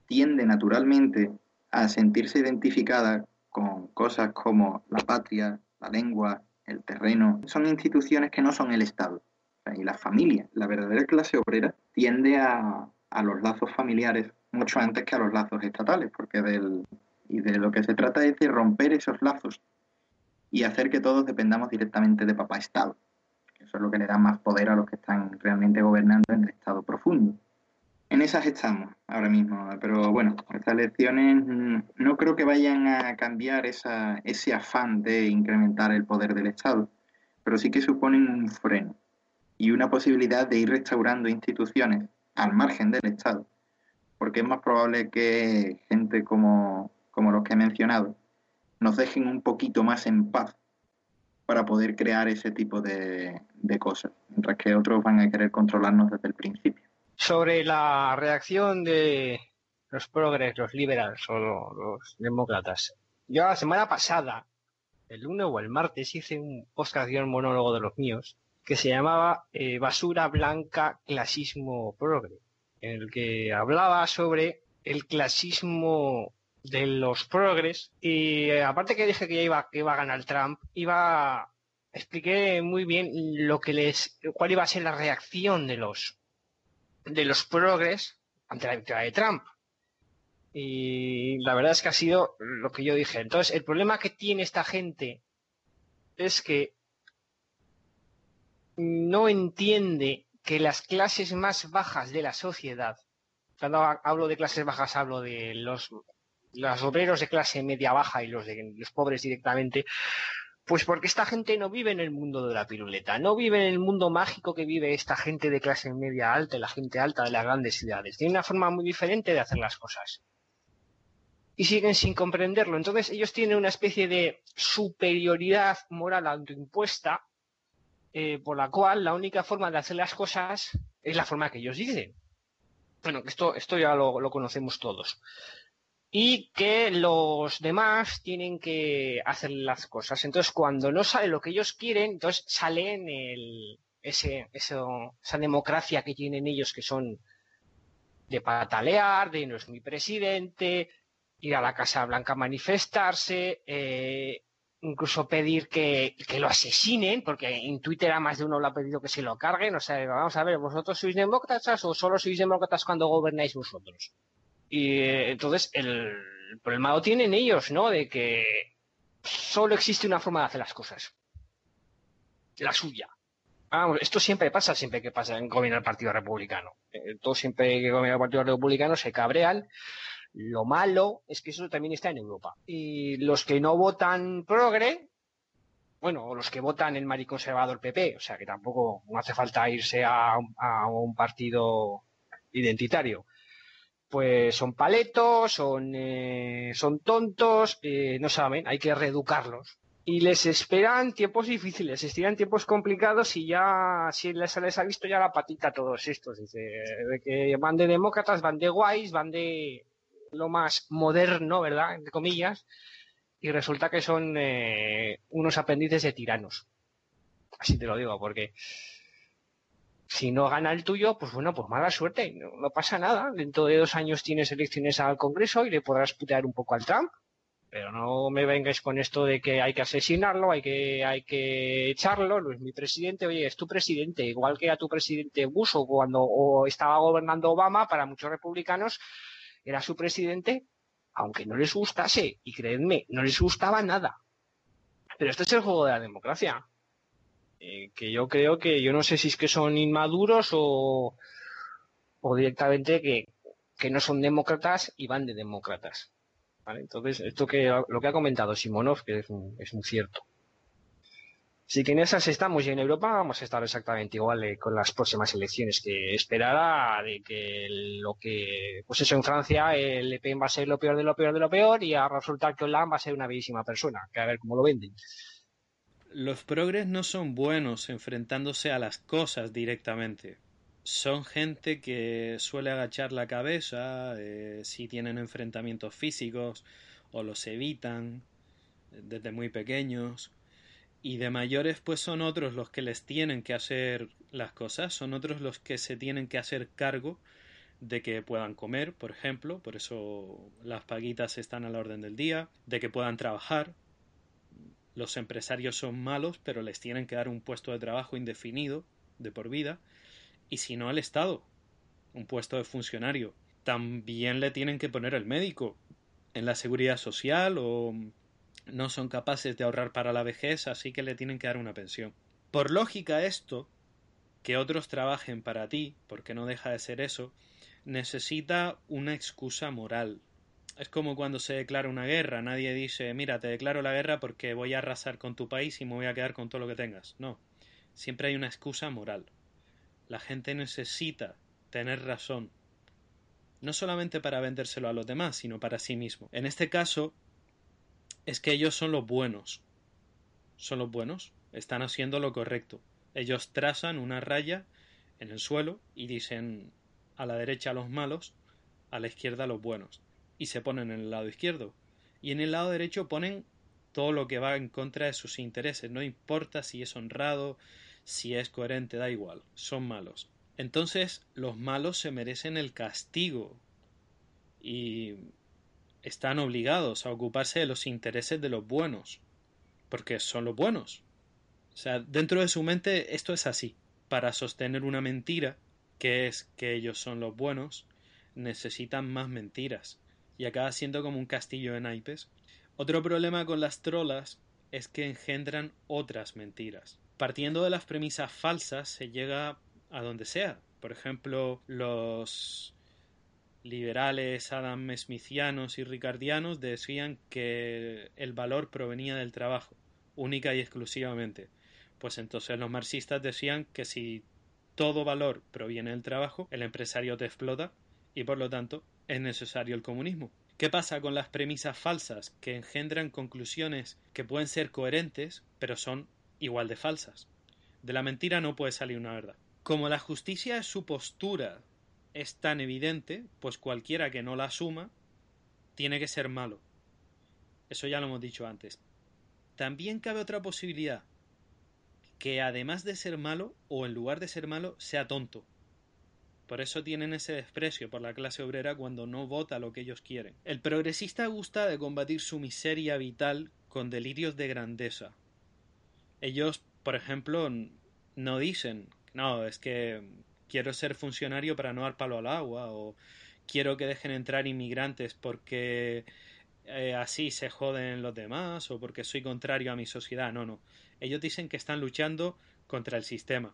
tiende naturalmente a sentirse identificada con cosas como la patria, la lengua, el terreno. Son instituciones que no son el Estado. Y la familia, la verdadera clase obrera, tiende a, los lazos familiares mucho antes que a los lazos estatales, porque del, y de lo que se trata es de romper esos lazos y hacer que todos dependamos directamente de papá Estado. Eso es lo que le da más poder a los que están realmente gobernando en el Estado profundo. En esas estamos ahora mismo, pero bueno, estas elecciones mm, no creo que vayan a cambiar esa, ese afán de incrementar el poder del Estado, pero sí que suponen un freno y una posibilidad de ir restaurando instituciones al margen del Estado, porque es más probable que gente como, como los que he mencionado nos dejen un poquito más en paz para poder crear ese tipo de, de cosas, mientras que otros van a querer controlarnos desde el principio sobre la reacción de los progres, los liberals o los demócratas. Yo la semana pasada el lunes o el martes hice un podcast un monólogo de los míos que se llamaba eh, Basura Blanca Clasismo Progre, en el que hablaba sobre el clasismo de los progres y eh, aparte que dije que iba, que iba a ganar Trump, iba expliqué muy bien lo que les cuál iba a ser la reacción de los de los progres ante la victoria de Trump. Y la verdad es que ha sido lo que yo dije. Entonces, el problema que tiene esta gente es que no entiende que las clases más bajas de la sociedad, cuando hablo de clases bajas hablo de los, los obreros de clase media baja y los de los pobres directamente, pues porque esta gente no vive en el mundo de la piruleta, no vive en el mundo mágico que vive esta gente de clase media alta y la gente alta de las grandes ciudades. Tiene una forma muy diferente de hacer las cosas. Y siguen sin comprenderlo. Entonces ellos tienen una especie de superioridad moral autoimpuesta eh, por la cual la única forma de hacer las cosas es la forma que ellos dicen. Bueno, esto, esto ya lo conocemos todos y que los demás tienen que hacer las cosas. Entonces, cuando no sale lo que ellos quieren, entonces sale en el, ese, esa democracia que tienen ellos que son de patalear, de no es mi presidente, ir a la Casa Blanca a manifestarse, eh, incluso pedir que, que, lo asesinen, porque en Twitter a más de uno lo ha pedido que se lo carguen. O sea, vamos a ver, ¿vosotros sois demócratas o solo sois demócratas cuando gobernáis vosotros? Y entonces el, problema lo tienen ellos, ¿no? De que solo existe una forma de hacer las cosas. La suya. Esto siempre pasa, siempre que pasa en gobierno el Partido Republicano. Eh, todo siempre que gobierna el Partido Republicano se cabrean. Lo malo es que eso también está en Europa. Y los que no votan progre, bueno, los que votan el mariconservador PP, o sea que tampoco hace falta irse a, a un partido identitario pues son paletos, son, eh, son tontos, eh, no saben, hay que reeducarlos. Y les esperan tiempos difíciles, les esperan tiempos complicados y ya si les, les ha visto ya la patita a todos estos. Dice, de que van de demócratas, van de guays, van de lo más moderno, ¿verdad? Entre comillas. Y resulta que son eh, unos aprendices de tiranos. Así te lo digo, porque si no gana el tuyo, pues bueno, pues mala suerte, no, pasa nada. Dentro de dos años tienes elecciones al Congreso y le podrás putear un poco al Trump. Pero no me vengáis con esto de que hay que asesinarlo, hay que, hay que echarlo, no es mi presidente, oye, es tu presidente, igual que a tu presidente Bush o cuando o estaba gobernando Obama, para muchos republicanos era su presidente, aunque no les gustase, y creedme, no les gustaba nada. Pero este es el juego de la democracia. Eh, que yo creo que yo no sé si es que son inmaduros o, o directamente que, que, no son demócratas y van de demócratas. ¿vale? Entonces, esto que lo que ha comentado Simonov, que es un, es un cierto. Así que en esas estamos y en Europa vamos a estar exactamente igual eh, con las próximas elecciones, que esperará de que lo que, pues eso en Francia el Le Pen va a ser lo peor de lo peor de lo peor y a resultar que Hollande va a ser una bellísima persona, que a ver cómo lo venden los progres no son buenos enfrentándose a las cosas directamente. Son gente que suele agachar la cabeza eh, si tienen enfrentamientos físicos o los evitan eh, desde muy pequeños. Y de mayores pues son otros los que les tienen que hacer las cosas, son otros los que se tienen que hacer cargo de que puedan comer, por ejemplo, por eso las paguitas están a la orden del día, de que puedan trabajar, los empresarios son malos, pero les tienen que dar un puesto de trabajo indefinido, de por vida, y si no el Estado, un puesto de funcionario. También le tienen que poner el médico en la seguridad social o no son capaces de ahorrar para la vejez, así que le tienen que dar una pensión. Por lógica esto, que otros trabajen para ti, porque no deja de ser eso, necesita una excusa moral, es como cuando se declara una guerra. Nadie dice, mira, te declaro la guerra porque voy a arrasar con tu país y me voy a quedar con todo lo que tengas. No. Siempre hay una excusa moral. La gente necesita tener razón. No solamente para vendérselo a los demás, sino para sí mismo. En este caso, es que ellos son los buenos. Son los buenos. Están haciendo lo correcto. Ellos trazan una raya en el suelo y dicen a la derecha los malos, a la izquierda los buenos y se ponen en el lado izquierdo. Y en el lado derecho ponen todo lo que va en contra de sus intereses. No importa si es honrado, si es coherente, da igual, son malos. Entonces los malos se merecen el castigo y están obligados a ocuparse de los intereses de los buenos, porque son los buenos. O sea, dentro de su mente esto es así. Para sostener una mentira, que es que ellos son los buenos, necesitan más mentiras y acaba siendo como un castillo de naipes. Otro problema con las trolas es que engendran otras mentiras. Partiendo de las premisas falsas se llega a donde sea. Por ejemplo, los liberales adam smithianos y ricardianos decían que el valor provenía del trabajo, única y exclusivamente. Pues entonces los marxistas decían que si todo valor proviene del trabajo, el empresario te explota y por lo tanto es necesario el comunismo. ¿Qué pasa con las premisas falsas que engendran conclusiones que pueden ser coherentes, pero son igual de falsas? De la mentira no puede salir una verdad. Como la justicia es su postura es tan evidente, pues cualquiera que no la asuma tiene que ser malo. Eso ya lo hemos dicho antes. También cabe otra posibilidad, que además de ser malo, o en lugar de ser malo, sea tonto. Por eso tienen ese desprecio por la clase obrera cuando no vota lo que ellos quieren. El progresista gusta de combatir su miseria vital con delirios de grandeza. Ellos, por ejemplo, no dicen, no, es que quiero ser funcionario para no dar palo al agua o quiero que dejen entrar inmigrantes porque eh, así se joden los demás o porque soy contrario a mi sociedad. No, no. Ellos dicen que están luchando contra el sistema.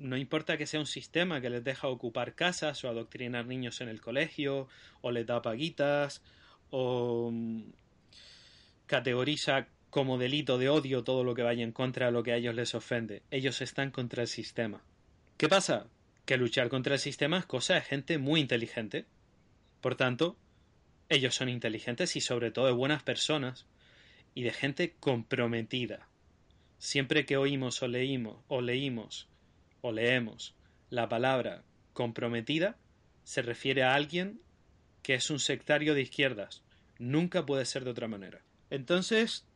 No importa que sea un sistema que les deja ocupar casas o adoctrinar niños en el colegio o les da paguitas o mm, categoriza como delito de odio todo lo que vaya en contra de lo que a ellos les ofende. Ellos están contra el sistema. ¿Qué pasa? Que luchar contra el sistema es cosa de gente muy inteligente. Por tanto, ellos son inteligentes y sobre todo de buenas personas y de gente comprometida. Siempre que oímos o leímos o leímos o leemos la palabra comprometida, se refiere a alguien que es un sectario de izquierdas. Nunca puede ser de otra manera. Entonces,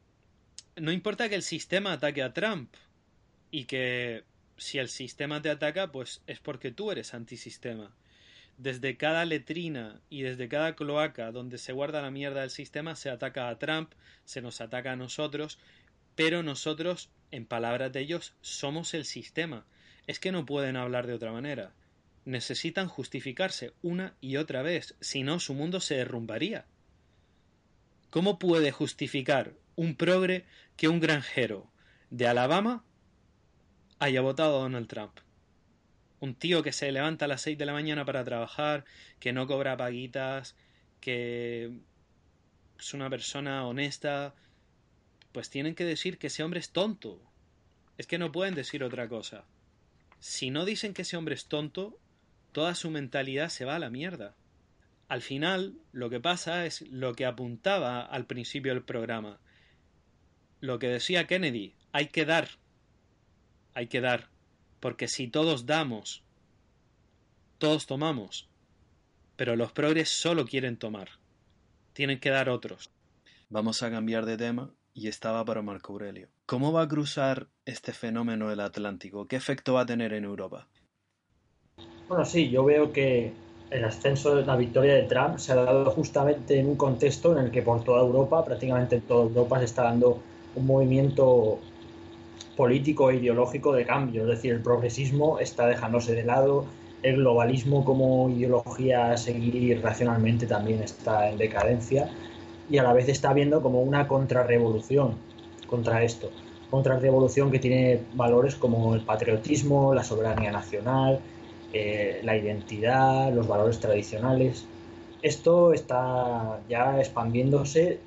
no importa que el sistema ataque a Trump y que si el sistema te ataca, pues es porque tú eres antisistema. Desde cada letrina y desde cada cloaca donde se guarda la mierda del sistema se ataca a Trump, se nos ataca a nosotros, pero nosotros, en palabras de ellos, somos el sistema. Es que no pueden hablar de otra manera. Necesitan justificarse una y otra vez, si no su mundo se derrumbaría. ¿Cómo puede justificar un progre que un granjero de Alabama haya votado a Donald Trump. Un tío que se levanta a las 6 de la mañana para trabajar, que no cobra paguitas, que es una persona honesta, pues tienen que decir que ese hombre es tonto. Es que no pueden decir otra cosa. Si no dicen que ese hombre es tonto, toda su mentalidad se va a la mierda. Al final, lo que pasa es lo que apuntaba al principio del programa. Lo que decía Kennedy, hay que dar hay que dar, porque si todos damos, todos tomamos, pero los progres solo quieren tomar, tienen que dar otros. Vamos a cambiar de tema y estaba para Marco Aurelio. ¿Cómo va a cruzar este fenómeno el Atlántico? ¿Qué efecto va a tener en Europa? Bueno, sí, yo veo que el ascenso de la victoria de Trump se ha dado justamente en un contexto en el que por toda Europa, prácticamente en toda Europa, se está dando un movimiento político e ideológico de cambio. Es decir, el progresismo está dejándose de lado, el globalismo como ideología a seguir racionalmente también está en decadencia y a la vez está habiendo como una contrarrevolución contra esto. Contrarrevolución que tiene valores como el patriotismo, la soberanía nacional, eh, la identidad, los valores tradicionales. Esto está ya expandiéndose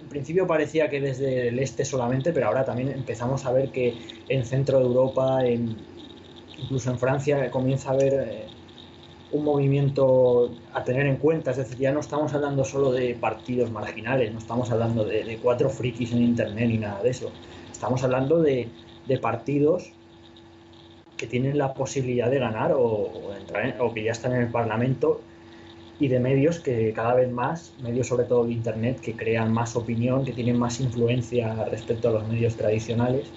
en principio parecía que desde el este solamente, pero ahora también empezamos a ver que en centro de Europa, incluso en Francia, comienza a haber eh, un movimiento a tener en cuenta. Es decir, ya no estamos hablando solo de partidos marginales, no estamos hablando de, cuatro frikis en Internet ni nada de eso. Estamos hablando de, partidos que tienen la posibilidad de ganar o, entrar o que ya están en el Parlamento y de medios que cada vez más, medios sobre todo de Internet, que crean más opinión, que tienen más influencia respecto a los medios tradicionales.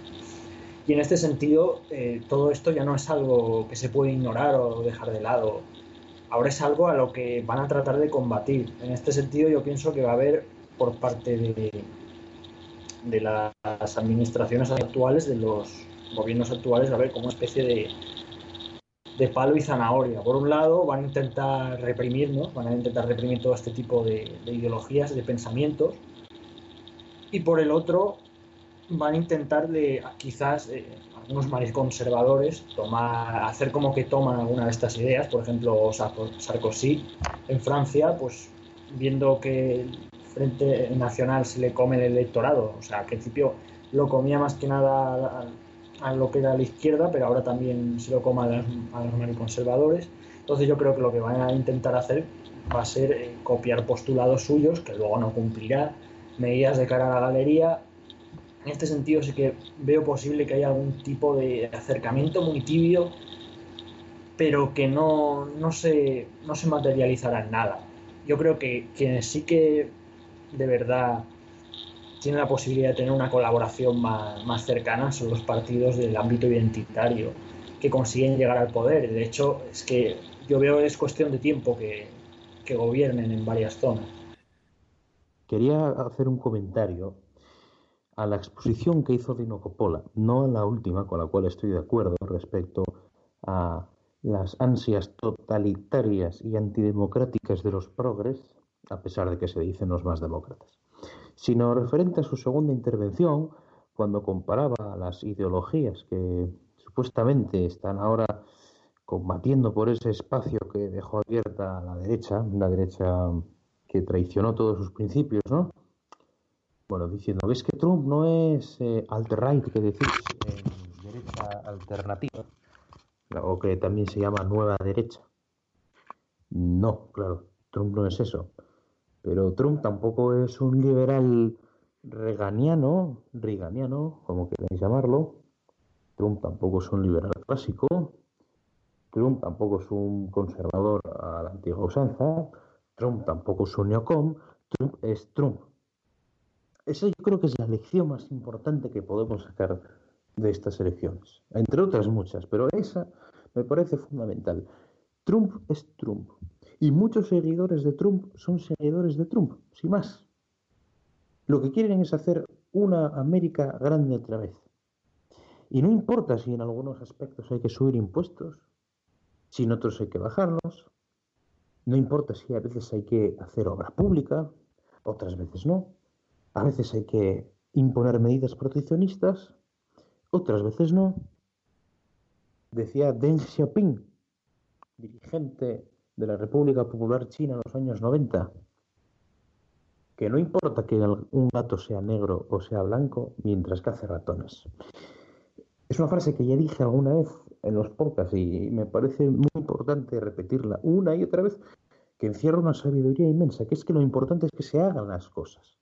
Y en este sentido, eh, todo esto ya no es algo que se puede ignorar o dejar de lado. Ahora es algo a lo que van a tratar de combatir. En este sentido, yo pienso que va a haber por parte de, las administraciones actuales, de los gobiernos actuales, va a haber como una especie de, de palo y zanahoria. Por un lado, van a intentar reprimirnos, van a intentar reprimir todo este tipo de, ideologías, de pensamientos, y por el otro, van a intentar de quizás eh, algunos más conservadores tomar, hacer como que toman alguna de estas ideas, por ejemplo Sarkozy en Francia, pues viendo que el Frente Nacional se le come el electorado, o sea, al principio lo comía más que nada a lo que era la izquierda, pero ahora también se lo coma a los, conservadores. Entonces yo creo que lo que van a intentar hacer va a ser eh, copiar postulados suyos, que luego no cumplirá, medidas de cara a la galería. En este sentido sí que veo posible que haya algún tipo de acercamiento muy tibio, pero que no, no, se, no se materializará en nada. Yo creo que quienes sí que de verdad tiene la posibilidad de tener una colaboración más, cercana son los partidos del ámbito identitario que consiguen llegar al poder. De hecho, es que yo veo es cuestión de tiempo que, que gobiernen en varias zonas. Quería hacer un comentario a la exposición que hizo Dino Coppola, no a la última, con la cual estoy de acuerdo respecto a las ansias totalitarias y antidemocráticas de los progres, a pesar de que se dicen los más demócratas sino referente a su segunda intervención, cuando comparaba las ideologías que supuestamente están ahora combatiendo por ese espacio que dejó abierta la derecha, la derecha que traicionó todos sus principios, ¿no? Bueno, diciendo, ¿ves que Trump no es eh, alt-right, que decís, derecha alternativa? O que también se llama nueva derecha. No, claro, Trump no es eso. Pero Trump tampoco es un liberal reganiano, riganiano, como queráis llamarlo. Trump tampoco es un liberal clásico. Trump tampoco es un conservador a la antigua usanza. Trump tampoco es un neocom. Trump es Trump. Esa yo creo que es la lección más importante que podemos sacar de estas elecciones. Entre otras muchas, pero esa me parece fundamental. Trump es Trump. Y muchos seguidores de Trump son seguidores de Trump, sin más. Lo que quieren es hacer una América grande otra vez. Y no importa si en algunos aspectos hay que subir impuestos, si en otros hay que bajarlos, no importa si a veces hay que hacer obra pública, otras veces no, a veces hay que imponer medidas proteccionistas, otras veces no. Decía Deng Xiaoping, dirigente de la República Popular China en los años 90, que no importa que un gato sea negro o sea blanco mientras hace ratones. Es una frase que ya dije alguna vez en los podcasts y me parece muy importante repetirla una y otra vez, que encierra una sabiduría inmensa, que es que lo importante es que se hagan las cosas.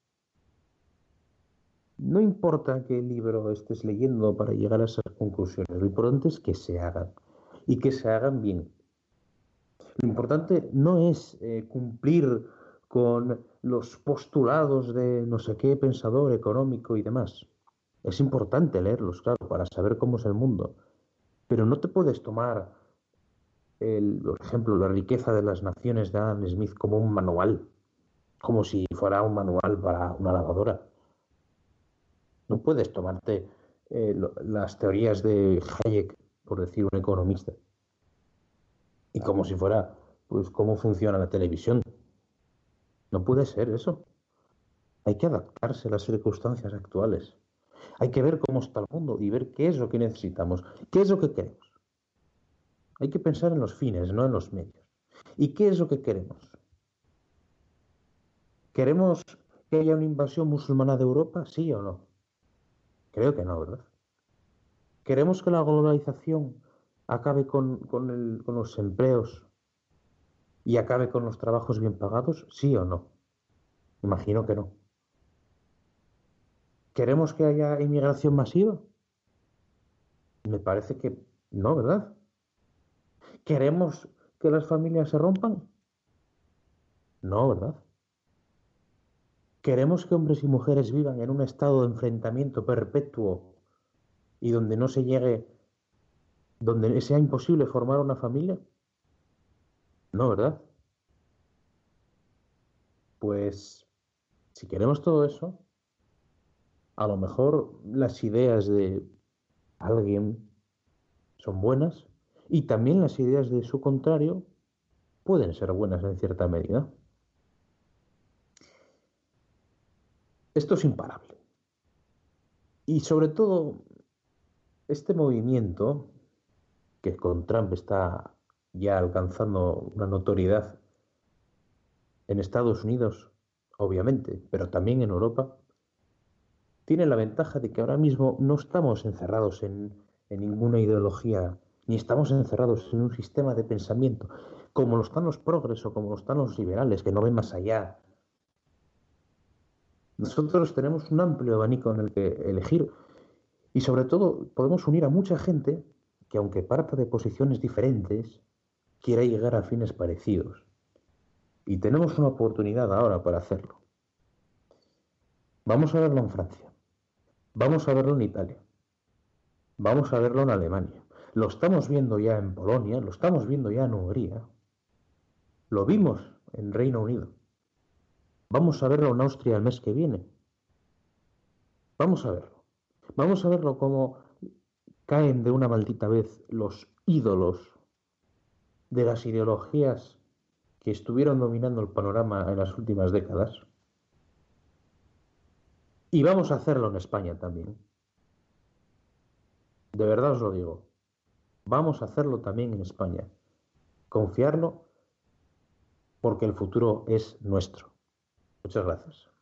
No importa qué libro estés leyendo para llegar a esas conclusiones, lo importante es que se hagan y que se hagan bien. Lo importante no es eh, cumplir con los postulados de no sé qué pensador económico y demás. Es importante leerlos, claro, para saber cómo es el mundo. Pero no te puedes tomar, el, por ejemplo, la riqueza de las naciones de Adam Smith como un manual, como si fuera un manual para una lavadora. No puedes tomarte eh, las teorías de Hayek, por decir un economista, y como si fuera, pues, cómo funciona la televisión. No puede ser eso. Hay que adaptarse a las circunstancias actuales. Hay que ver cómo está el mundo y ver qué es lo que necesitamos, qué es lo que queremos. Hay que pensar en los fines, no en los medios. ¿Y qué es lo que queremos? ¿Queremos que haya una invasión musulmana de Europa? ¿Sí o no? Creo que no, ¿verdad? ¿Queremos que la globalización acabe con, los empleos y acabe con los trabajos bien pagados? ¿Sí o no? Imagino que no. ¿Queremos que haya inmigración masiva? Me parece que no, ¿verdad? ¿Queremos que las familias se rompan? No, ¿verdad? ¿Queremos que hombres y mujeres vivan en un estado de enfrentamiento perpetuo y donde no se llegue, donde sea imposible formar una familia? No, ¿verdad? Pues si queremos todo eso, a lo mejor las ideas de alguien son buenas y también las ideas de su contrario pueden ser buenas en cierta medida. Esto es imparable. Y sobre todo, este movimiento, que con Trump está ya alcanzando una notoriedad en Estados Unidos, obviamente, pero también en Europa, tiene la ventaja de que ahora mismo no estamos encerrados en, ninguna ideología, ni estamos encerrados en un sistema de pensamiento, como lo están los progresos, como lo están los liberales, que no ven más allá, nosotros tenemos un amplio abanico en el que elegir y sobre todo podemos unir a mucha gente que aunque parta de posiciones diferentes, quiera llegar a fines parecidos. Y tenemos una oportunidad ahora para hacerlo. Vamos a verlo en Francia. Vamos a verlo en Italia. Vamos a verlo en Alemania. Lo estamos viendo ya en Polonia, lo estamos viendo ya en Hungría. Lo vimos en Reino Unido. Vamos a verlo en Austria el mes que viene. Vamos a verlo. Vamos a verlo cómo caen de una maldita vez los ídolos de las ideologías que estuvieron dominando el panorama en las últimas décadas. Y vamos a hacerlo en España también. De verdad os lo digo. Vamos a hacerlo también en España. Confiarlo porque el futuro es nuestro. Muchas gracias.